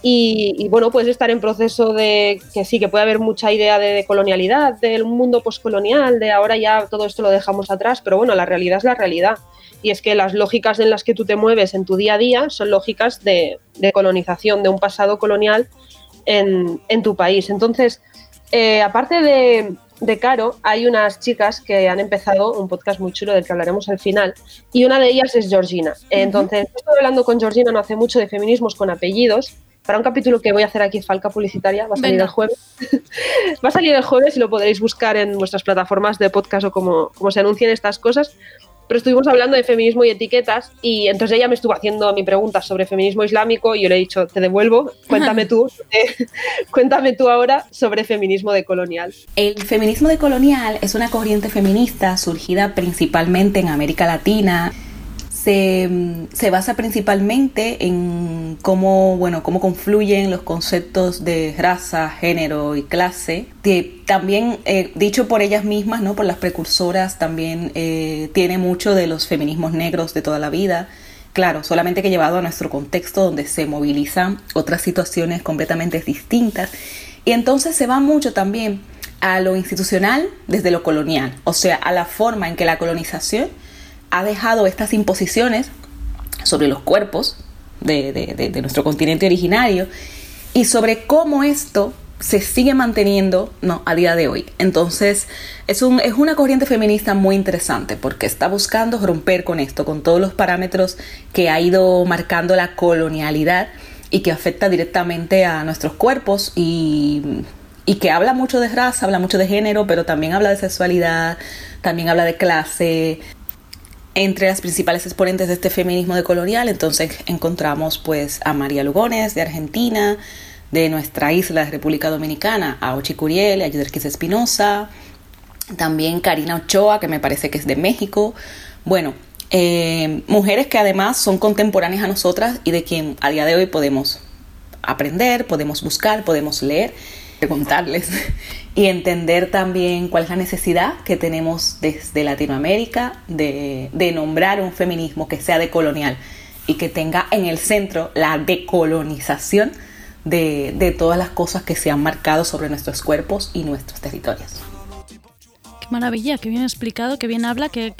Y, bueno, puedes estar en proceso de que sí, que puede haber mucha idea de, colonialidad, del mundo poscolonial, de ahora ya todo esto lo dejamos atrás, pero bueno, la realidad es la realidad. Y es que las lógicas en las que tú te mueves en tu día a día son lógicas de, colonización, de un pasado colonial en tu país. Entonces, eh, aparte de, Caro, hay unas chicas que han empezado un podcast muy chulo del que hablaremos al final, y una de ellas es Georgina. Entonces, estoy hablando con Georgina no hace mucho de feminismos con apellidos, para un capítulo que voy a hacer aquí, Falca Publicitaria, va a salir el jueves. va a salir el jueves y lo podréis buscar en vuestras plataformas de podcast o como, como se anuncien estas cosas pero estuvimos hablando de feminismo y etiquetas y entonces ella me estuvo haciendo mi pregunta sobre feminismo islámico y yo le he dicho, te devuelvo, cuéntame tú, eh, cuéntame tú ahora sobre feminismo decolonial. El feminismo decolonial es una corriente feminista surgida principalmente en América Latina se, basa principalmente en cómo, bueno, cómo confluyen los conceptos de raza, género y clase. también, eh, dicho por ellas mismas, ¿no? por las precursoras, también eh, tiene mucho de los feminismos negros de toda la vida. Claro, solamente que llevado a nuestro contexto donde se movilizan otras situaciones completamente distintas. Y entonces se va mucho también a lo institucional desde lo colonial, o sea, a la forma en que la colonización ha dejado estas imposiciones sobre los cuerpos de, nuestro continente originario y sobre cómo esto se sigue manteniendo no, a día de hoy. Entonces, es, un, es una corriente feminista muy interesante porque está buscando romper con esto, con todos los parámetros que ha ido marcando la colonialidad y que afecta directamente a nuestros cuerpos y, y que habla mucho de raza, habla mucho de género, pero también habla de sexualidad, también habla de clase, entre las principales exponentes de este feminismo decolonial, entonces encontramos pues a María Lugones de Argentina, de nuestra isla de República Dominicana, a Ochi Curiel, a Yuderquis Espinosa, también Karina Ochoa, que me parece que es de México. Bueno, eh, mujeres que además son contemporáneas a nosotras y de quien a día de hoy podemos aprender, podemos buscar, podemos leer, preguntarles y entender también cuál es la necesidad que tenemos desde Latinoamérica de, nombrar un feminismo que sea decolonial y que tenga en el centro la decolonización de, todas las cosas que se han marcado sobre nuestros cuerpos y nuestros territorios. Qué maravilla, qué bien explicado, qué bien habla, qué,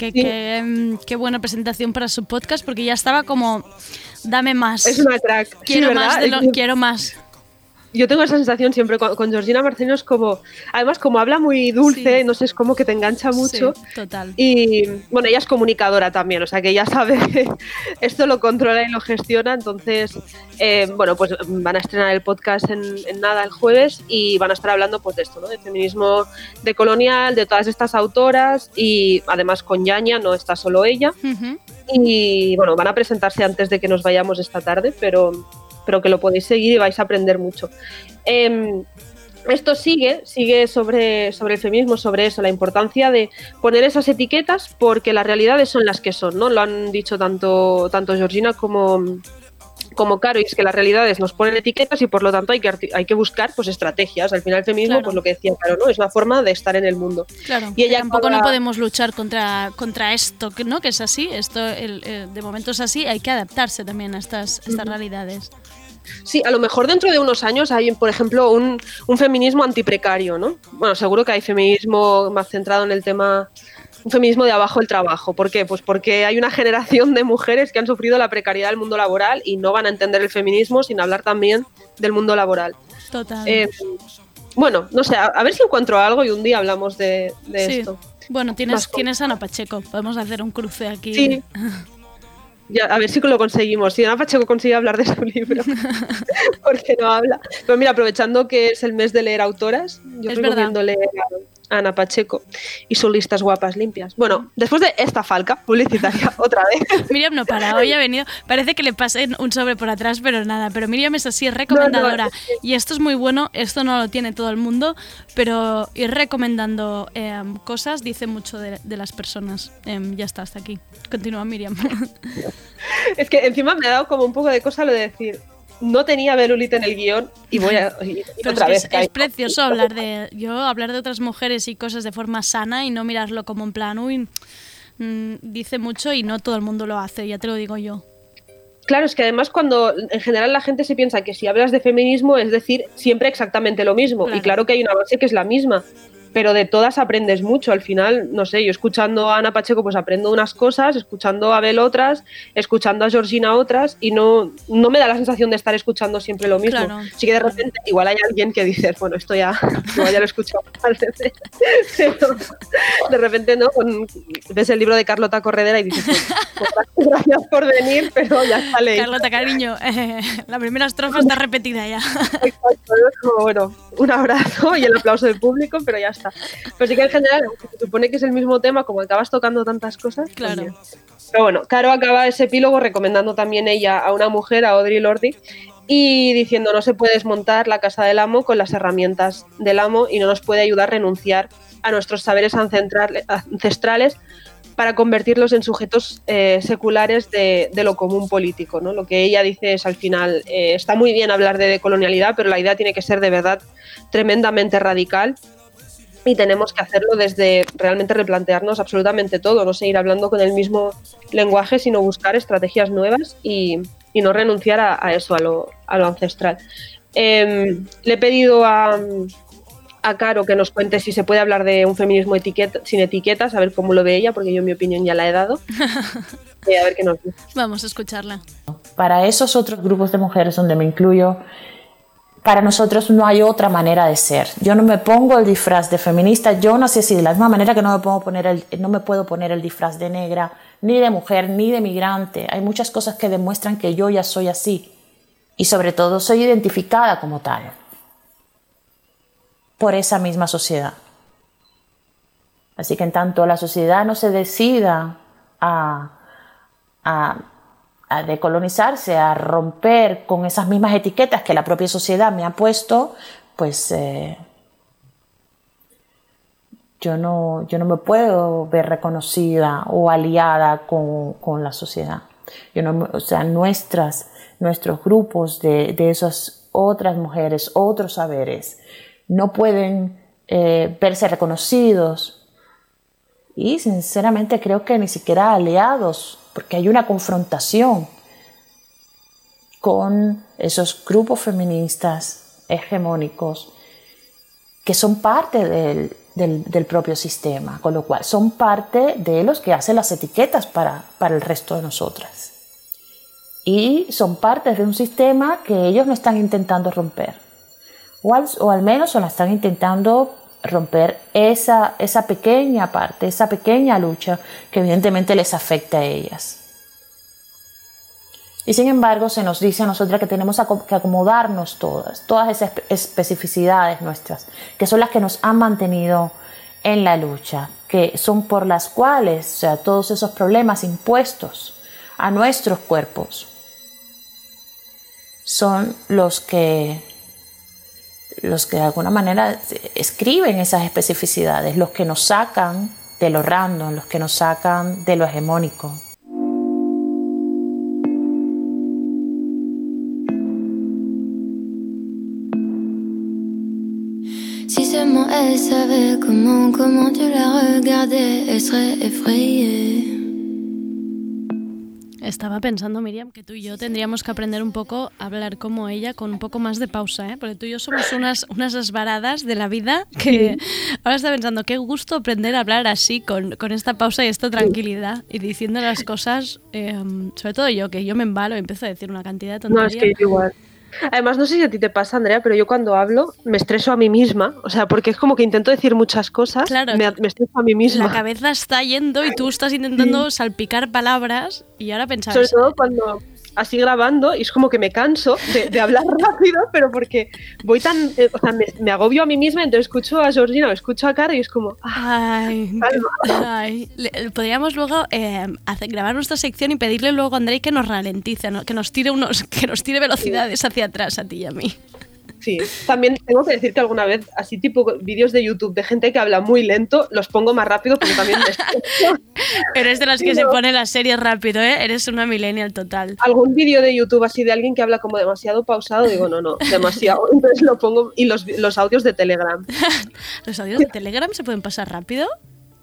mm, qué, buena presentación para su podcast, porque ya estaba como, dame más. Es una crack. Quiero más, quiero más yo tengo esa sensación siempre con, Georgina Marcelino, es como, además como habla muy dulce, no sé, es como que te engancha mucho. total. Y bueno, ella es comunicadora también, o sea que ella sabe que esto lo controla y lo gestiona, entonces, eh, bueno, pues van a estrenar el podcast en, nada el jueves y van a estar hablando pues de esto, ¿no? De feminismo decolonial, de todas estas autoras y además con Yaña, no está solo ella. Y bueno, van a presentarse antes de que nos vayamos esta tarde, pero pero que lo podéis seguir y vais a aprender mucho. Em, esto sigue, sigue sobre, sobre el feminismo, sobre eso, la importancia de poner esas etiquetas porque las realidades son las que son, ¿no? Lo han dicho tanto, tanto Georgina como, como Caro, y es que las realidades nos ponen etiquetas y por lo tanto hay que, hay que buscar pues estrategias. Al final el feminismo, Claro. pues lo que decía Caro, ¿no? Es una forma de estar en el mundo. Claro, Y ella tampoco acaba- no podemos luchar contra, contra esto, que ¿no? Que es así, esto el- eh, de momento es así, hay que adaptarse también a estas, estas realidades. Sí, a lo mejor dentro de unos años hay, por ejemplo, un, un feminismo antiprecario, ¿no? Bueno, seguro que hay feminismo más centrado en el tema, un feminismo de abajo el trabajo. ¿Por qué? Pues porque hay una generación de mujeres que han sufrido la precariedad del mundo laboral y no van a entender el feminismo sin hablar también del mundo laboral. Total. Eh, bueno, no sé, a, a ver si encuentro algo y un día hablamos de, de Sí. esto. Bueno, tienes, tienes a Ana Pacheco, podemos hacer un cruce aquí. Sí. Ya, a ver si lo conseguimos. Si Ana Pacheco consigue hablar de su libro, porque no habla. Pero mira, aprovechando que es el mes de leer autoras, yo Es recomiendo leer Ana Pacheco y sus listas guapas limpias. Bueno, después de esta falca publicitaria, otra vez. Miriam no para, hoy ha venido, parece que le pasen un sobre por atrás, pero nada, pero Miriam es así, es recomendadora. Y esto es muy bueno, esto no lo tiene todo el mundo, pero ir recomendando eh, cosas dice mucho de, de las personas. Em, ya está, hasta aquí. Continúa Miriam. Es que encima me ha dado como un poco de cosa lo de decir, no tenía Belulita en el guion y voy a... y- otra es, vez es, precioso hablar de yo hablar de otras mujeres y cosas de forma sana y no mirarlo como en plan, uy, mm, dice mucho y no todo el mundo lo hace, ya te lo digo yo. Claro, es que además cuando en general la gente se piensa que si hablas de feminismo es decir siempre exactamente lo mismo. Claro. Y claro que hay una base que es la misma, pero de todas aprendes mucho. Al final, no sé, yo escuchando a Ana Pacheco pues aprendo unas cosas, escuchando a Abel otras, escuchando a Georgina otras y no, no me da la sensación de estar escuchando siempre lo mismo. Claro, sí que de repente igual hay alguien que dice, bueno, esto ya, igual ya lo he escuchado. Pero de repente no, Con- ves el libro de Carlota Corredera y dices, pues, gracias por venir, pero ya está leído. Carlota, cariño, eh, la primera estrofa está repetida ya. Exacto, es como, bueno, un abrazo y el aplauso del público, pero ya está. Pero sí que en general, se supone que es el mismo tema, como acabas tocando tantas cosas. Claro. Pero bueno, Caro acaba ese epílogo recomendando también ella a una mujer, a Audrey Lordi, y diciendo no se puede desmontar la casa del amo con las herramientas del amo y no nos puede ayudar a renunciar a nuestros saberes ancestrales- ancestrales para convertirlos en sujetos eh, seculares de, de lo común político. ¿no? Lo que ella dice es al final, eh, está muy bien hablar de decolonialidad, pero la idea tiene que ser de verdad tremendamente radical y tenemos que hacerlo desde realmente replantearnos absolutamente todo, no seguir hablando con el mismo lenguaje, sino buscar estrategias nuevas y, y no renunciar a, a eso, a lo, a lo ancestral. Em, le he pedido a, a Caro que nos cuente si se puede hablar de un feminismo etiqueta, sin etiquetas, a ver cómo lo ve ella, porque yo mi opinión ya la he dado. Y a ver qué nos dice. Vamos a escucharla. Para esos otros grupos de mujeres donde me incluyo, para nosotros no hay otra manera de ser. Yo no me pongo el disfraz de feminista, yo nací así, de la misma manera que no me puedo poner el, no me puedo poner el disfraz de negra, ni de mujer, ni de migrante. Hay muchas cosas que demuestran que yo ya soy así. Y sobre todo soy identificada como tal por esa misma sociedad. Así que en tanto la sociedad no se decida a, a, a decolonizarse, a romper con esas mismas etiquetas que la propia sociedad me ha puesto, pues eh, yo, no, yo no me puedo ver reconocida o aliada con, con la sociedad. Yo no, o sea, nuestras, nuestros grupos de, de esas otras mujeres, otros saberes, no pueden eh, verse reconocidos y sinceramente creo que ni siquiera aliados, porque hay una confrontación con esos grupos feministas hegemónicos que son parte del, del- propio sistema, con lo cual son parte de los que hacen las etiquetas para, para el resto de nosotras. Y son parte de un sistema que ellos no están intentando romper, o al, o al menos o la están intentando romper esa, esa pequeña parte, esa pequeña lucha que evidentemente les afecta a ellas. Y sin embargo se nos dice a nosotras que tenemos que acomodarnos todas, todas esas espe- especificidades nuestras, que son las que nos han mantenido en la lucha, que son por las cuales, o sea, todos esos problemas impuestos a nuestros cuerpos, son los que los que de alguna manera escriben esas especificidades, los que nos sacan de lo random, los que nos sacan de lo hegemónico. Si seulement elle savait comment, comment tu la regardais, elle serait effrayée. Estaba pensando, Miriam, que tú y yo tendríamos que aprender un poco a hablar como ella, con un poco más de pausa, ¿eh? Porque tú y yo somos unas, unas esvaradas de la vida que ahora está pensando, qué gusto aprender a hablar así, con, con esta pausa y esta tranquilidad, y diciendo las cosas, eh, sobre todo yo, que yo me embalo y empiezo a decir una cantidad de No, tonterías. es que igual. Además, no sé si a ti te pasa, Andrea, pero yo cuando hablo me estreso a mí misma. O sea, porque es como que intento decir muchas cosas, Claro, me, me estreso a mí misma. La cabeza está yendo y tú estás intentando salpicar palabras y ahora Sobre pensabas, todo cuando así grabando y es como que me canso de, de hablar rápido, pero porque voy tan, eh, o sea, me, me agobio a mí misma, entonces escucho a Georgina o escucho a Cara y es como, ah, Ay, ay. Le- Podríamos luego eh, hacer, grabar nuestra sección y pedirle luego a Andrei que nos ralentice, ¿no? que nos tire unos, que nos tire velocidades hacia atrás a ti y a mí. Sí, también tengo que decir que alguna vez, así tipo vídeos de YouTube de gente que habla muy lento, los pongo más rápido porque también me. Eres de las que se pone las series rápido, ¿eh? Eres una millennial total. Algún vídeo de YouTube así de alguien que habla como demasiado pausado, digo, no, no, demasiado. Entonces lo pongo y los, los audios de Telegram. ¿Los audios de Telegram se pueden pasar rápido?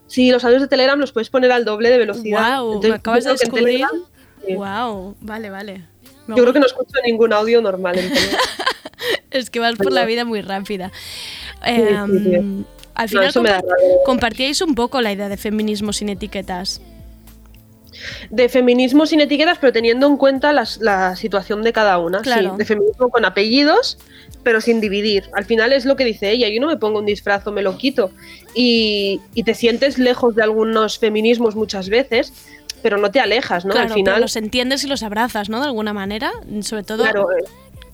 Sí, los audios de Telegram los puedes poner al doble de velocidad. Wow, Entonces, me acabas de descubrir. Telegram, sí. Wow, vale, vale. Yo creo que no escucho ningún audio normal. Es que vas por la vida muy rápida. sí, Em, sí. Al final compa- compartíais un poco la idea de feminismo sin etiquetas. De feminismo sin etiquetas, pero teniendo en cuenta las- la situación de cada una. Claro. Sí, de feminismo con apellidos, pero sin dividir. Al final es lo que dice ella, yo no me pongo un disfraz o me lo quito. Y, y te sientes lejos de algunos feminismos muchas veces, pero no te alejas, ¿no? claro, Al final, pero los entiendes y los abrazas, ¿no? De alguna manera, sobre todo Claro, eh.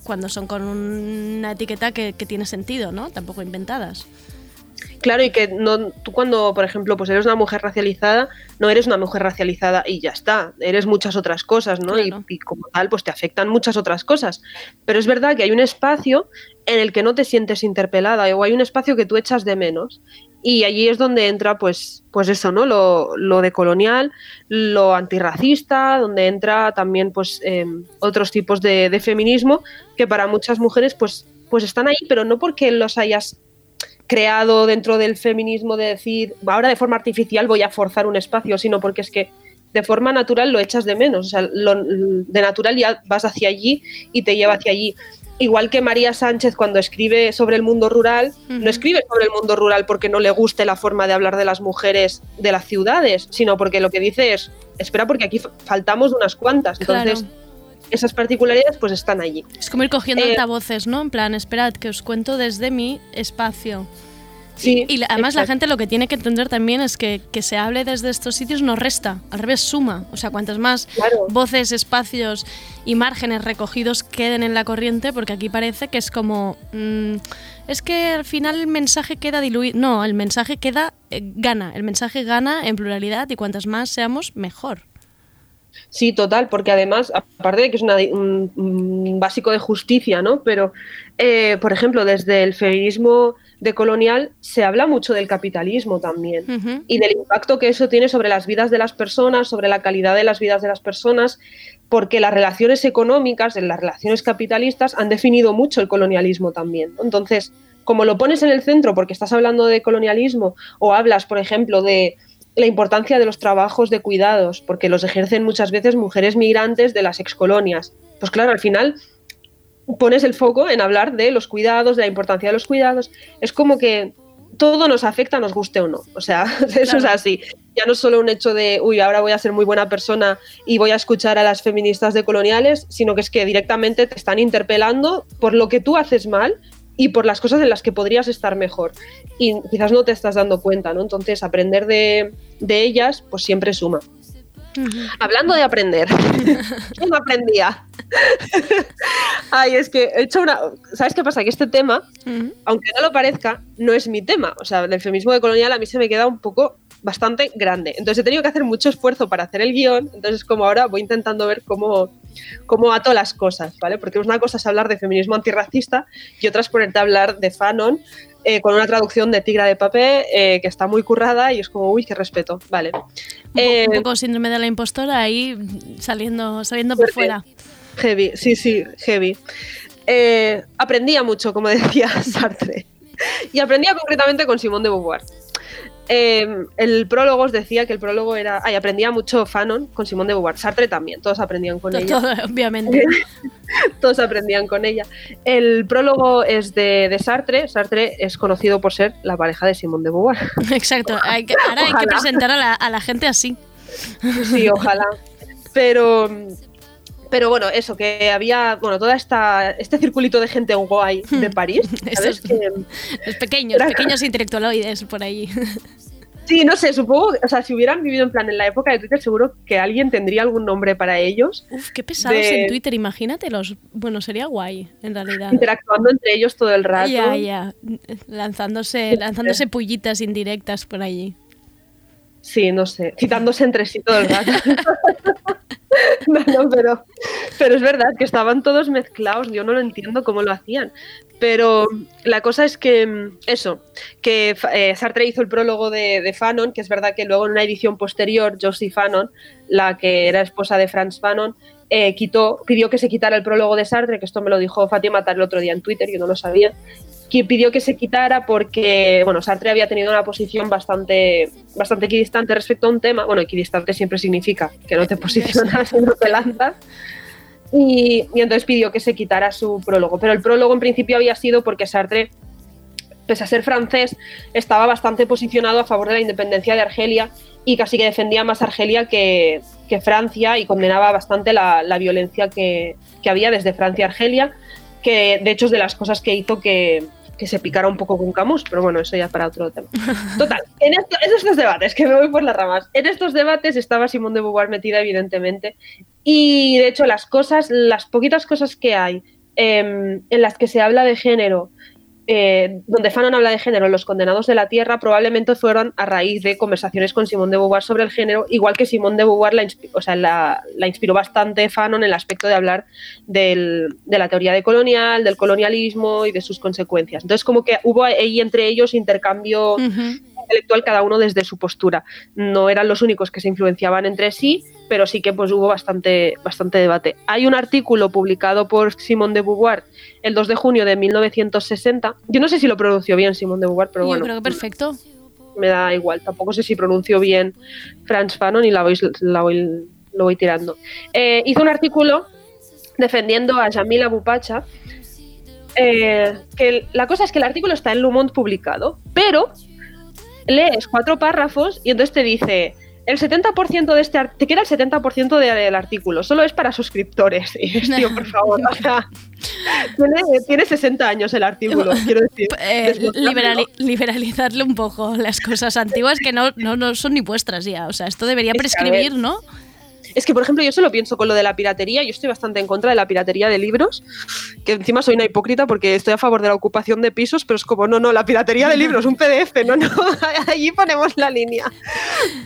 cuando son con una etiqueta que, que tiene sentido, ¿no? Tampoco inventadas. Claro, y que no, tú cuando, por ejemplo, pues eres una mujer racializada, no eres una mujer racializada y ya está, eres muchas otras cosas, ¿no? Y, y como tal, pues te afectan muchas otras cosas. Pero es verdad que hay un espacio en el que no te sientes interpelada o hay un espacio que tú echas de menos. Y allí es donde entra, pues, pues eso, ¿no? Lo, lo de colonial, lo antirracista, donde entra también, pues, eh, otros tipos de, de feminismo que para muchas mujeres, pues, pues están ahí, pero no porque los hayas creado dentro del feminismo de decir, ahora de forma artificial voy a forzar un espacio, sino porque es que de forma natural lo echas de menos. O sea, lo- de natural ya vas hacia allí y te lleva hacia allí. Igual que María Sánchez cuando escribe sobre el mundo rural, no escribe sobre el mundo rural porque no le guste la forma de hablar de las mujeres de las ciudades, sino porque lo que dice es, espera porque aquí fa- faltamos unas cuantas. Entonces, Claro. esas particularidades pues están allí. Es como ir cogiendo Eh, altavoces, ¿no? En plan, esperad, que os cuento desde mi espacio. Sí, y la- además la gente lo que tiene que entender también es que que se hable desde estos sitios no resta, al revés suma. O sea, cuantas más voces, espacios y márgenes recogidos queden en la corriente, porque aquí parece que es como... mm, es que al final el mensaje queda diluido. No, el mensaje queda, eh, gana. El mensaje gana en pluralidad y cuantas más seamos, mejor. Sí, total, porque además, aparte de que es una- un, un básico de justicia, ¿no? Pero, eh, por ejemplo, desde el feminismo decolonial se habla mucho del capitalismo también y del impacto que eso tiene sobre las vidas de las personas, sobre la calidad de las vidas de las personas, porque las relaciones económicas, las relaciones capitalistas, han definido mucho el colonialismo también. ¿no? Entonces, como lo pones en el centro porque estás hablando de colonialismo o hablas, por ejemplo, de la importancia de los trabajos de cuidados, porque los ejercen muchas veces mujeres migrantes de las excolonias. Pues claro, al final pones el foco en hablar de los cuidados, de la importancia de los cuidados. Es como que todo nos afecta, nos guste o no. O sea, eso es así. Ya no es solo un hecho de, uy, ahora voy a ser muy buena persona y voy a escuchar a las feministas decoloniales, sino que es que directamente te están interpelando por lo que tú haces mal y por las cosas en las que podrías estar mejor. Y quizás no te estás dando cuenta, ¿no? Entonces, aprender de, de ellas, pues siempre suma. Hablando de aprender, yo no aprendía. Ay, es que he hecho una. ¿Sabes qué pasa? Que este tema, aunque no lo parezca, no es mi tema. O sea, del feminismo decolonial a mí se me queda un poco bastante grande. Entonces he tenido que hacer mucho esfuerzo para hacer el guion. Entonces, como ahora voy intentando ver cómo, cómo ato las cosas, ¿vale? Porque una cosa es hablar de feminismo antirracista y otra es ponerte a hablar de Fanon. eh, con una traducción de Tigra de Papel eh, que está muy currada y es como, uy, qué respeto. Vale. Un, Eh, poco, un poco síndrome de la impostora ahí saliendo, saliendo por fuera. Heavy, sí, sí, heavy. Eh, aprendía mucho, como decía Sartre. y aprendía concretamente con Simón de Beauvoir. Eh, el prólogo os decía que el prólogo era. Ay, aprendía mucho Fanon con Simón de Beauvoir. Sartre también, todos aprendían con ella. Todo, obviamente. todos aprendían con ella. El prólogo es de, de Sartre. Sartre es conocido por ser la pareja de Simón de Beauvoir. Exacto. Hay que- ahora hay que presentar a la, a la gente así. Sí, ojalá. Pero. Pero bueno, eso, que había, bueno, toda esta, este circulito de gente guay de París, ¿sabes? Esos- Que- Los pequeños, Era- pequeños intelectualoides por allí. Sí, no sé, supongo, o sea, si hubieran vivido en plan en la época de Twitter, seguro que alguien tendría algún nombre para ellos, Uf, qué pesados De- en Twitter, imagínatelos. Bueno, sería guay, en realidad. interactuando entre ellos todo el rato. Ya, ya. Lanzándose, lanzándose pullitas indirectas por allí. Sí, no sé, citándose entre sí todo el rato. no, no, pero, pero es verdad que estaban todos mezclados, yo no lo entiendo cómo lo hacían. Pero la cosa es que, mm, eso, que eh, Sartre hizo el prólogo de, Fanon, que es verdad que luego en una edición posterior, Josie Fanon, la que era esposa de Franz Fanon, eh, pidió que se quitara el prólogo de Sartre, que esto me lo dijo Fátima Matar el otro día en Twitter, yo no lo sabía, que pidió que se quitara porque, bueno, Sartre había tenido una posición bastante, bastante equidistante respecto a un tema. Bueno, equidistante siempre significa que no te posicionas no te lanzas. Y, y entonces pidió que se quitara su prólogo. Pero el prólogo en principio había sido porque Sartre, pese a ser francés, estaba bastante posicionado a favor de la independencia de Argelia y casi que defendía más Argelia que, que Francia y condenaba bastante la, la violencia que, que había desde Francia a Argelia, que de hecho es de las cosas que hizo que, que se picara un poco con Camus, pero bueno, eso ya para otro tema. Total, en, esto- en estos debates, que me voy por las ramas, en estos debates estaba Simone de Beauvoir metida, evidentemente, y de hecho las cosas, las poquitas cosas que hay em, en las que se habla de género, eh, donde Fanon habla de género en Los Condenados de la Tierra, probablemente fueron a raíz de conversaciones con Simone de Beauvoir sobre el género, igual que Simone de Beauvoir la, inspiró bastante Fanon en el aspecto de hablar de la teoría de colonial, del colonialismo y de sus consecuencias. Entonces, como que hubo ahí entre ellos intercambio intelectual cada uno desde su postura. No eran los únicos que se influenciaban entre sí, pero sí que pues hubo bastante, bastante debate. Hay un artículo publicado por Simone de Beauvoir el 2 de junio de 1960. Yo no sé si lo pronunció bien Simone de Beauvoir, pero Yo bueno, creo que perfecto. me da igual. Tampoco sé si pronunció bien Franz Fanon y la voy, la voy- lo voy tirando. Eh, hizo un artículo defendiendo a Jamila Bupacha. eh, que la cosa es que el artículo está en Le Monde publicado, pero lees cuatro párrafos y entonces te dice el 70% de este te queda el 70% de- del artículo, solo es para suscriptores. Y dices, tío, por favor, o sea, tiene, tiene 60 años el artículo, quiero decir. Eh, liberali- liberalizarle un poco las cosas antiguas que no, no, no son ni vuestras ya. O sea, esto debería prescribir, ¿no? Es que, por ejemplo, yo solo pienso con lo de la piratería. Yo estoy bastante en contra de la piratería de libros, que encima soy una hipócrita porque estoy a favor de la ocupación de pisos, pero es como, no, no, la piratería de libros, un PDF, no, no, allí ponemos la línea.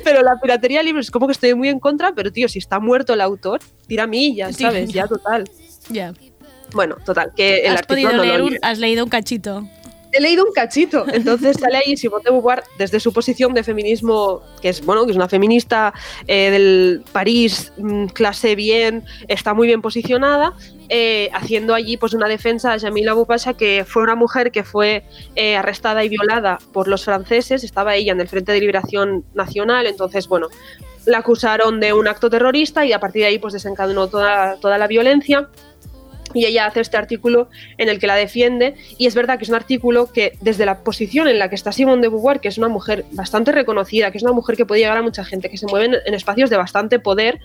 Pero la piratería de libros es como que estoy muy en contra, pero tío, si está muerto el autor, tira millas. ¿sabes? Ya, total. Ya. Bueno, total, que el Has artículo podido no leer un, has leído un cachito. He leído un cachito, entonces sale ahí Simone de Beauvoir desde su posición de feminismo, que es bueno, que es una feminista eh, del París, mm, clase bien, está muy bien posicionada, eh, haciendo allí pues una defensa a Jamila Boupacha, que fue una mujer que fue eh, arrestada y violada por los franceses, estaba ella en el Frente de Liberación Nacional, entonces bueno, la acusaron de un acto terrorista y a partir de ahí pues desencadenó toda, toda la violencia y ella hace este artículo en el que la defiende y es verdad que es un artículo que desde la posición en la que está Simone de Beauvoir, que es una mujer bastante reconocida, que es una mujer que puede llegar a mucha gente, que se mueve en, espacios de bastante poder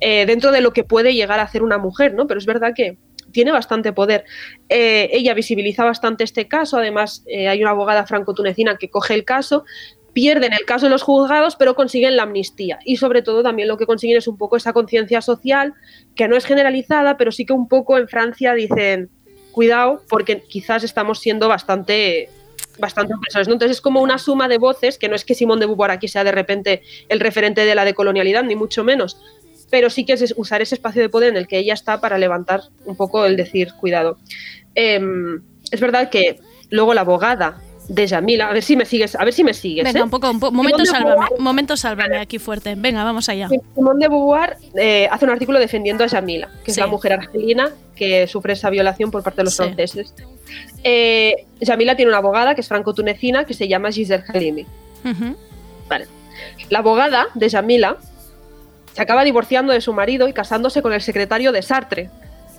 eh, dentro de lo que puede llegar a hacer una mujer, ¿no? Pero es verdad que tiene bastante poder. Eh, ella visibiliza bastante este caso, además eh, hay una abogada franco-tunecina que coge el caso, pierden el caso en los juzgados, pero consiguen la amnistía. Y sobre todo también lo que consiguen es un poco esa conciencia social, que no es generalizada, pero sí que un poco en Francia dicen, cuidado, porque quizás estamos siendo bastante bastante opresores, ¿no? Entonces es como una suma de voces, que no es que Simón de Beauvoir aquí sea de repente el referente de la decolonialidad, ni mucho menos, pero sí que es usar ese espacio de poder en el que ella está para levantar un poco el decir, cuidado. Em, es verdad que luego la abogada de Yamila. A ver si me sigues, a ver si me sigues. Venga, ¿eh? un poco, un po- momento sálvame, Beauvoir- momento sálvame aquí fuerte. Venga, vamos allá. Simone de Beauvoir eh, hace un artículo defendiendo a Yamila, que Sí. es la mujer argelina que sufre esa violación por parte de los Sí. franceses. Eh, Yamila tiene una abogada que es franco-tunecina que se llama Giselle Halimi. Vale. La abogada de Yamila se acaba divorciando de su marido y casándose con el secretario de Sartre,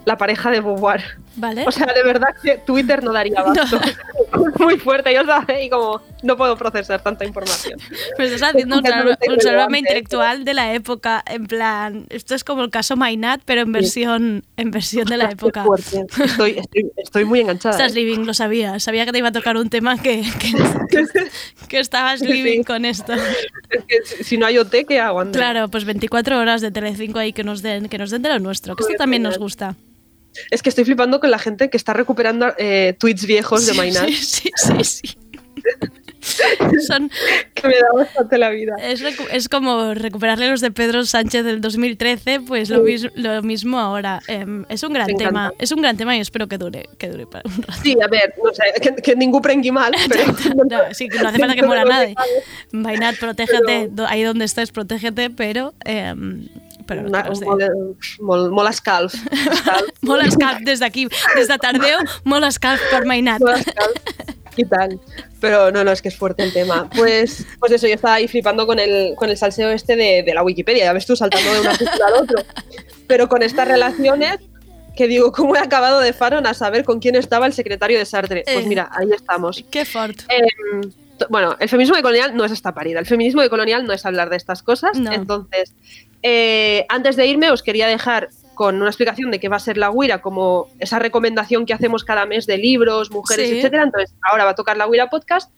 la pareja de Beauvoir. Vale. O sea, de verdad que Twitter no daría abasto. Muy fuerte, yo y como no puedo procesar tanta información. Me estás haciendo un, salva- un intelectual de la época, en plan, esto es como el caso Mainat, pero en versión, en versión de la época. Estoy, estoy, estoy muy enganchada. Estás ¿eh? living, lo sabía. Sabía que te iba a tocar un tema que, que, que estabas Sí. living con esto. Es que si- no hay OT, ¿qué hago, Andrea? Claro, pues 24 horas de Telecinco ahí que nos den, que nos den de lo nuestro, que esto también nos gusta. Es que estoy flipando con la gente que está recuperando eh, tweets viejos de Mainat. Sí, sí, sí. sí. Son, Que me da bastante la vida. es, es como recuperarle los de Pedro Sánchez del 2013, pues lo, mis- lo mismo ahora. Em, es un gran Me tema, encanta. es un gran tema y espero que dure, que dure para un rato. Sí, a ver, no sé, que, que ningún prengui mal, pero... No, sí, que no hace falta que muera nadie. Vainat, protégete, do- ahí donde estés, protégete, pero... em, però Una, vols dir? molt, molt, molt escalf. Molt escalf des d'aquí, des de Tardeo, molt escalf per Mainat. Molt escalf. Y tal. Pero no, no, es que es fuerte el tema. Pues, pues eso, yo estaba ahí flipando con el, con el salseo este de, de la Wikipedia. Ya ves tú saltando de un artículo al otro. Pero con estas relaciones, que digo, ¿cómo he acabado de Faron a saber con quién estaba el secretario de Sartre? Pues Eh. mira, ahí estamos. Qué fort. Em, bueno, el feminismo decolonial no es esta parida. El feminismo decolonial no es hablar de estas cosas. No. Entonces, eh, antes de irme, os quería dejar con una explicación de qué va a ser la Guira, como esa recomendación que hacemos cada mes de libros, mujeres, Sí. etcétera. Entonces, ahora va a tocar la Guira Podcast,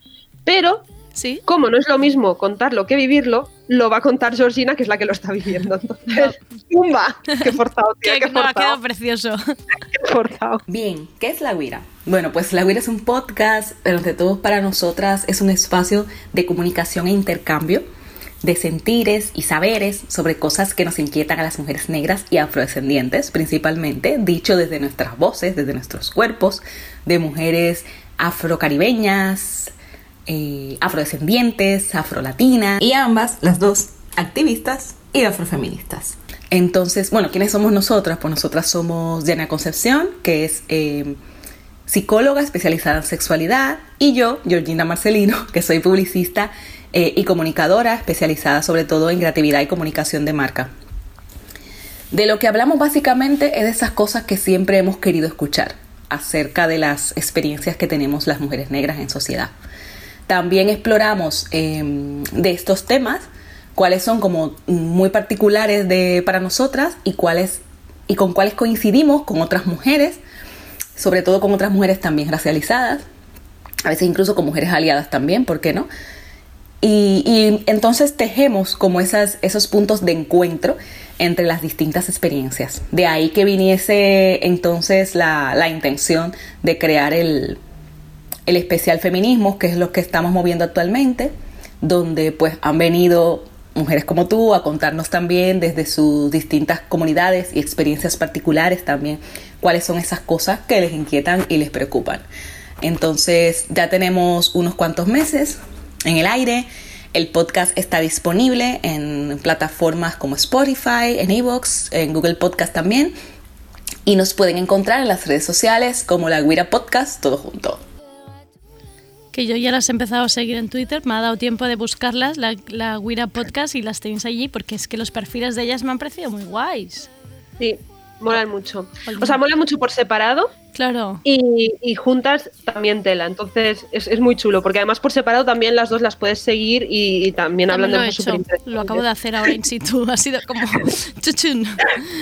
pero Sí. como no es lo mismo contarlo que vivirlo, lo va a contar Georgina, que es la que lo está viviendo. Entonces, ¡pumba! ¡Qué forzado, tía! Que ¡Qué no, ha quedado forzado! precioso. ¡Qué forzado! Bien, ¿qué es La Guira? Bueno, pues La Guira es un podcast, pero ante todo para nosotras es un espacio de comunicación e intercambio de sentires y saberes sobre cosas que nos inquietan a las mujeres negras y afrodescendientes, principalmente, dicho desde nuestras voces, desde nuestros cuerpos, de mujeres afrocaribeñas, eh, afrodescendientes, afrolatinas y ambas, las dos, activistas y afrofeministas. Entonces, bueno, ¿quiénes somos nosotras? Pues nosotras somos Diana Concepción, que es eh, psicóloga especializada en sexualidad, y yo, Georgina Marcelino, que soy publicista eh, y comunicadora especializada sobre todo en creatividad y comunicación de marca. De lo que hablamos básicamente es de esas cosas que siempre hemos querido escuchar acerca de las experiencias que tenemos las mujeres negras en sociedad. También exploramos eh, de estos temas cuáles son como muy particulares de, para nosotras y cuáles y con cuáles coincidimos con otras mujeres, sobre todo con otras mujeres también racializadas, a veces incluso con mujeres aliadas también, ¿por qué no? Y, entonces tejemos como esas, esos puntos de encuentro entre las distintas experiencias. De ahí que viniese entonces la, la intención de crear el, el especial feminismo, que es lo que estamos moviendo actualmente, donde pues han venido mujeres como tú a contarnos también desde sus distintas comunidades y experiencias particulares también cuáles son esas cosas que les inquietan y les preocupan. Entonces ya tenemos unos cuantos meses en el aire. El podcast está disponible en plataformas como Spotify, en Evox, en Google Podcast también. Y nos pueden encontrar en las redes sociales como La Guira Podcast, todo junto. Que yo ya las he empezado a seguir en Twitter, me ha dado tiempo de buscarlas, la, la Guira Podcast, y las tenéis allí, porque es que los perfiles de ellas me han parecido muy guays. Sí, molan mucho. O sea, molan mucho por separado. Claro. Y, y juntas también tela. Entonces es, es muy chulo, porque además por separado también las dos las puedes seguir y, y también hablan También de cosas súper lo acabo de hacer ahora in situ, ha sido como chuchun.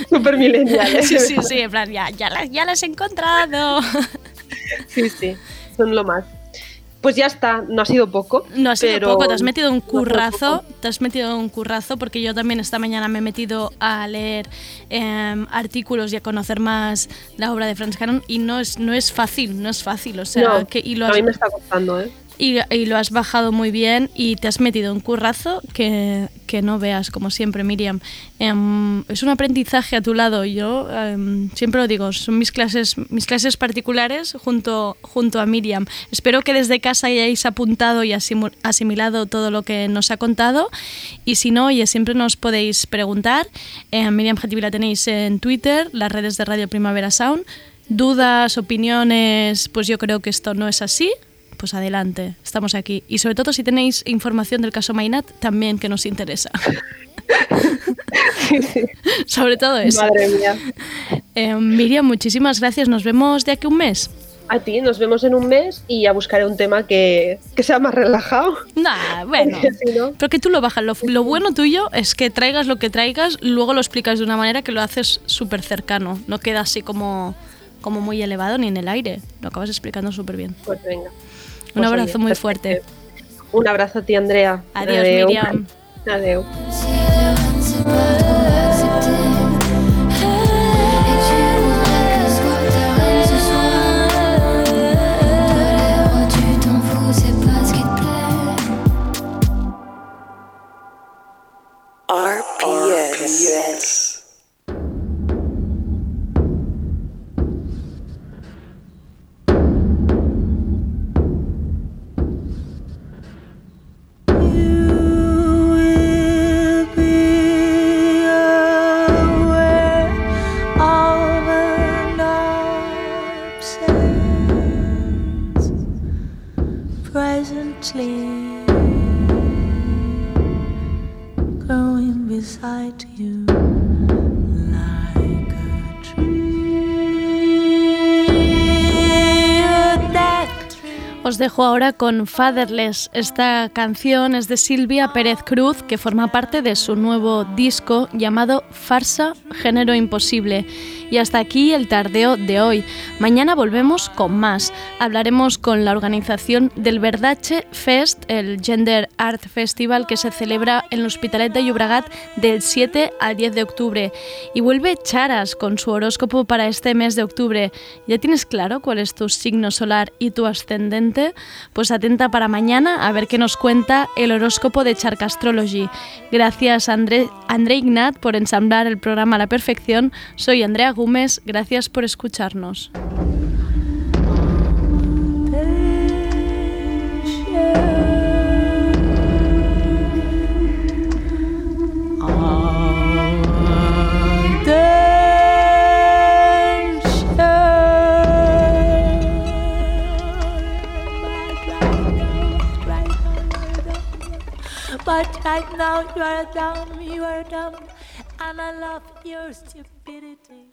Súper millennial, ¿eh? Sí, sí, sí, en plan, ya, ya, las, ya las he encontrado. Sí, sí, son lo más. Pues ya está, no ha sido poco. No ha sido poco, te has metido un currazo, te has metido un currazo porque yo también esta mañana me he metido a leer em, artículos y a conocer más la obra de Franz Canon y no es, no es fácil, no es fácil, o sea, No, que, y lo a mí me está costando, ¿eh? Y, y lo has bajado muy bien y te has metido un currazo que, que no veas, como siempre, Miriam. Em, es un aprendizaje a tu lado. Yo em, siempre lo digo, son mis clases, mis clases particulares junto, junto a Miriam. Espero que desde casa hayáis apuntado y asimilado todo lo que nos ha contado. Y si no, oye, siempre nos podéis preguntar. Eh, Miriam Jatibi la tenéis en Twitter, las redes de Radio Primavera Sound. Dudas, opiniones, pues yo creo que esto no es así. Pues adelante, estamos aquí. Y sobre todo si tenéis información del caso Mainat, también que nos interesa. sobre todo eso. Madre mía. Eh, Miriam, muchísimas gracias. Nos vemos de aquí un mes. A ti, nos vemos en un mes y ya buscaré un tema que, que sea más relajado. Nah, bueno. Si no- Pero que tú lo bajas. Lo, lo bueno tuyo es que traigas lo que traigas, luego lo explicas de una manera que lo haces súper cercano. No queda así como, como muy elevado ni en el aire. Lo acabas explicando súper bien. Pues venga. Un Pues abrazo oye, muy fuerte. Un abrazo a ti, Andrea. Adiós, Adeu. Miriam. Adeu. Tu t'en dejo ahora con Fatherless. Esta canción es de Silvia Pérez Cruz, que forma parte de su nuevo disco llamado Farsa, Género Imposible. Y hasta aquí el tardeo de hoy. Mañana volvemos con más. Hablaremos con la organización del Verdache Fest, el Gender Art Festival que se celebra en el Hospitalet de Llobregat del 7 al 10 de octubre. Y vuelve Charas con su horóscopo para este mes de octubre. ¿Ya tienes claro cuál es tu signo solar y tu ascendente? Pues atenta para mañana a ver qué nos cuenta el horóscopo de Charcastrology. Gracias André, André Ignat por ensamblar el programa a la perfección. Soy Andrea Gómez, gracias por escucharnos. But right now you are dumb, you are dumb, and I love your stupidity.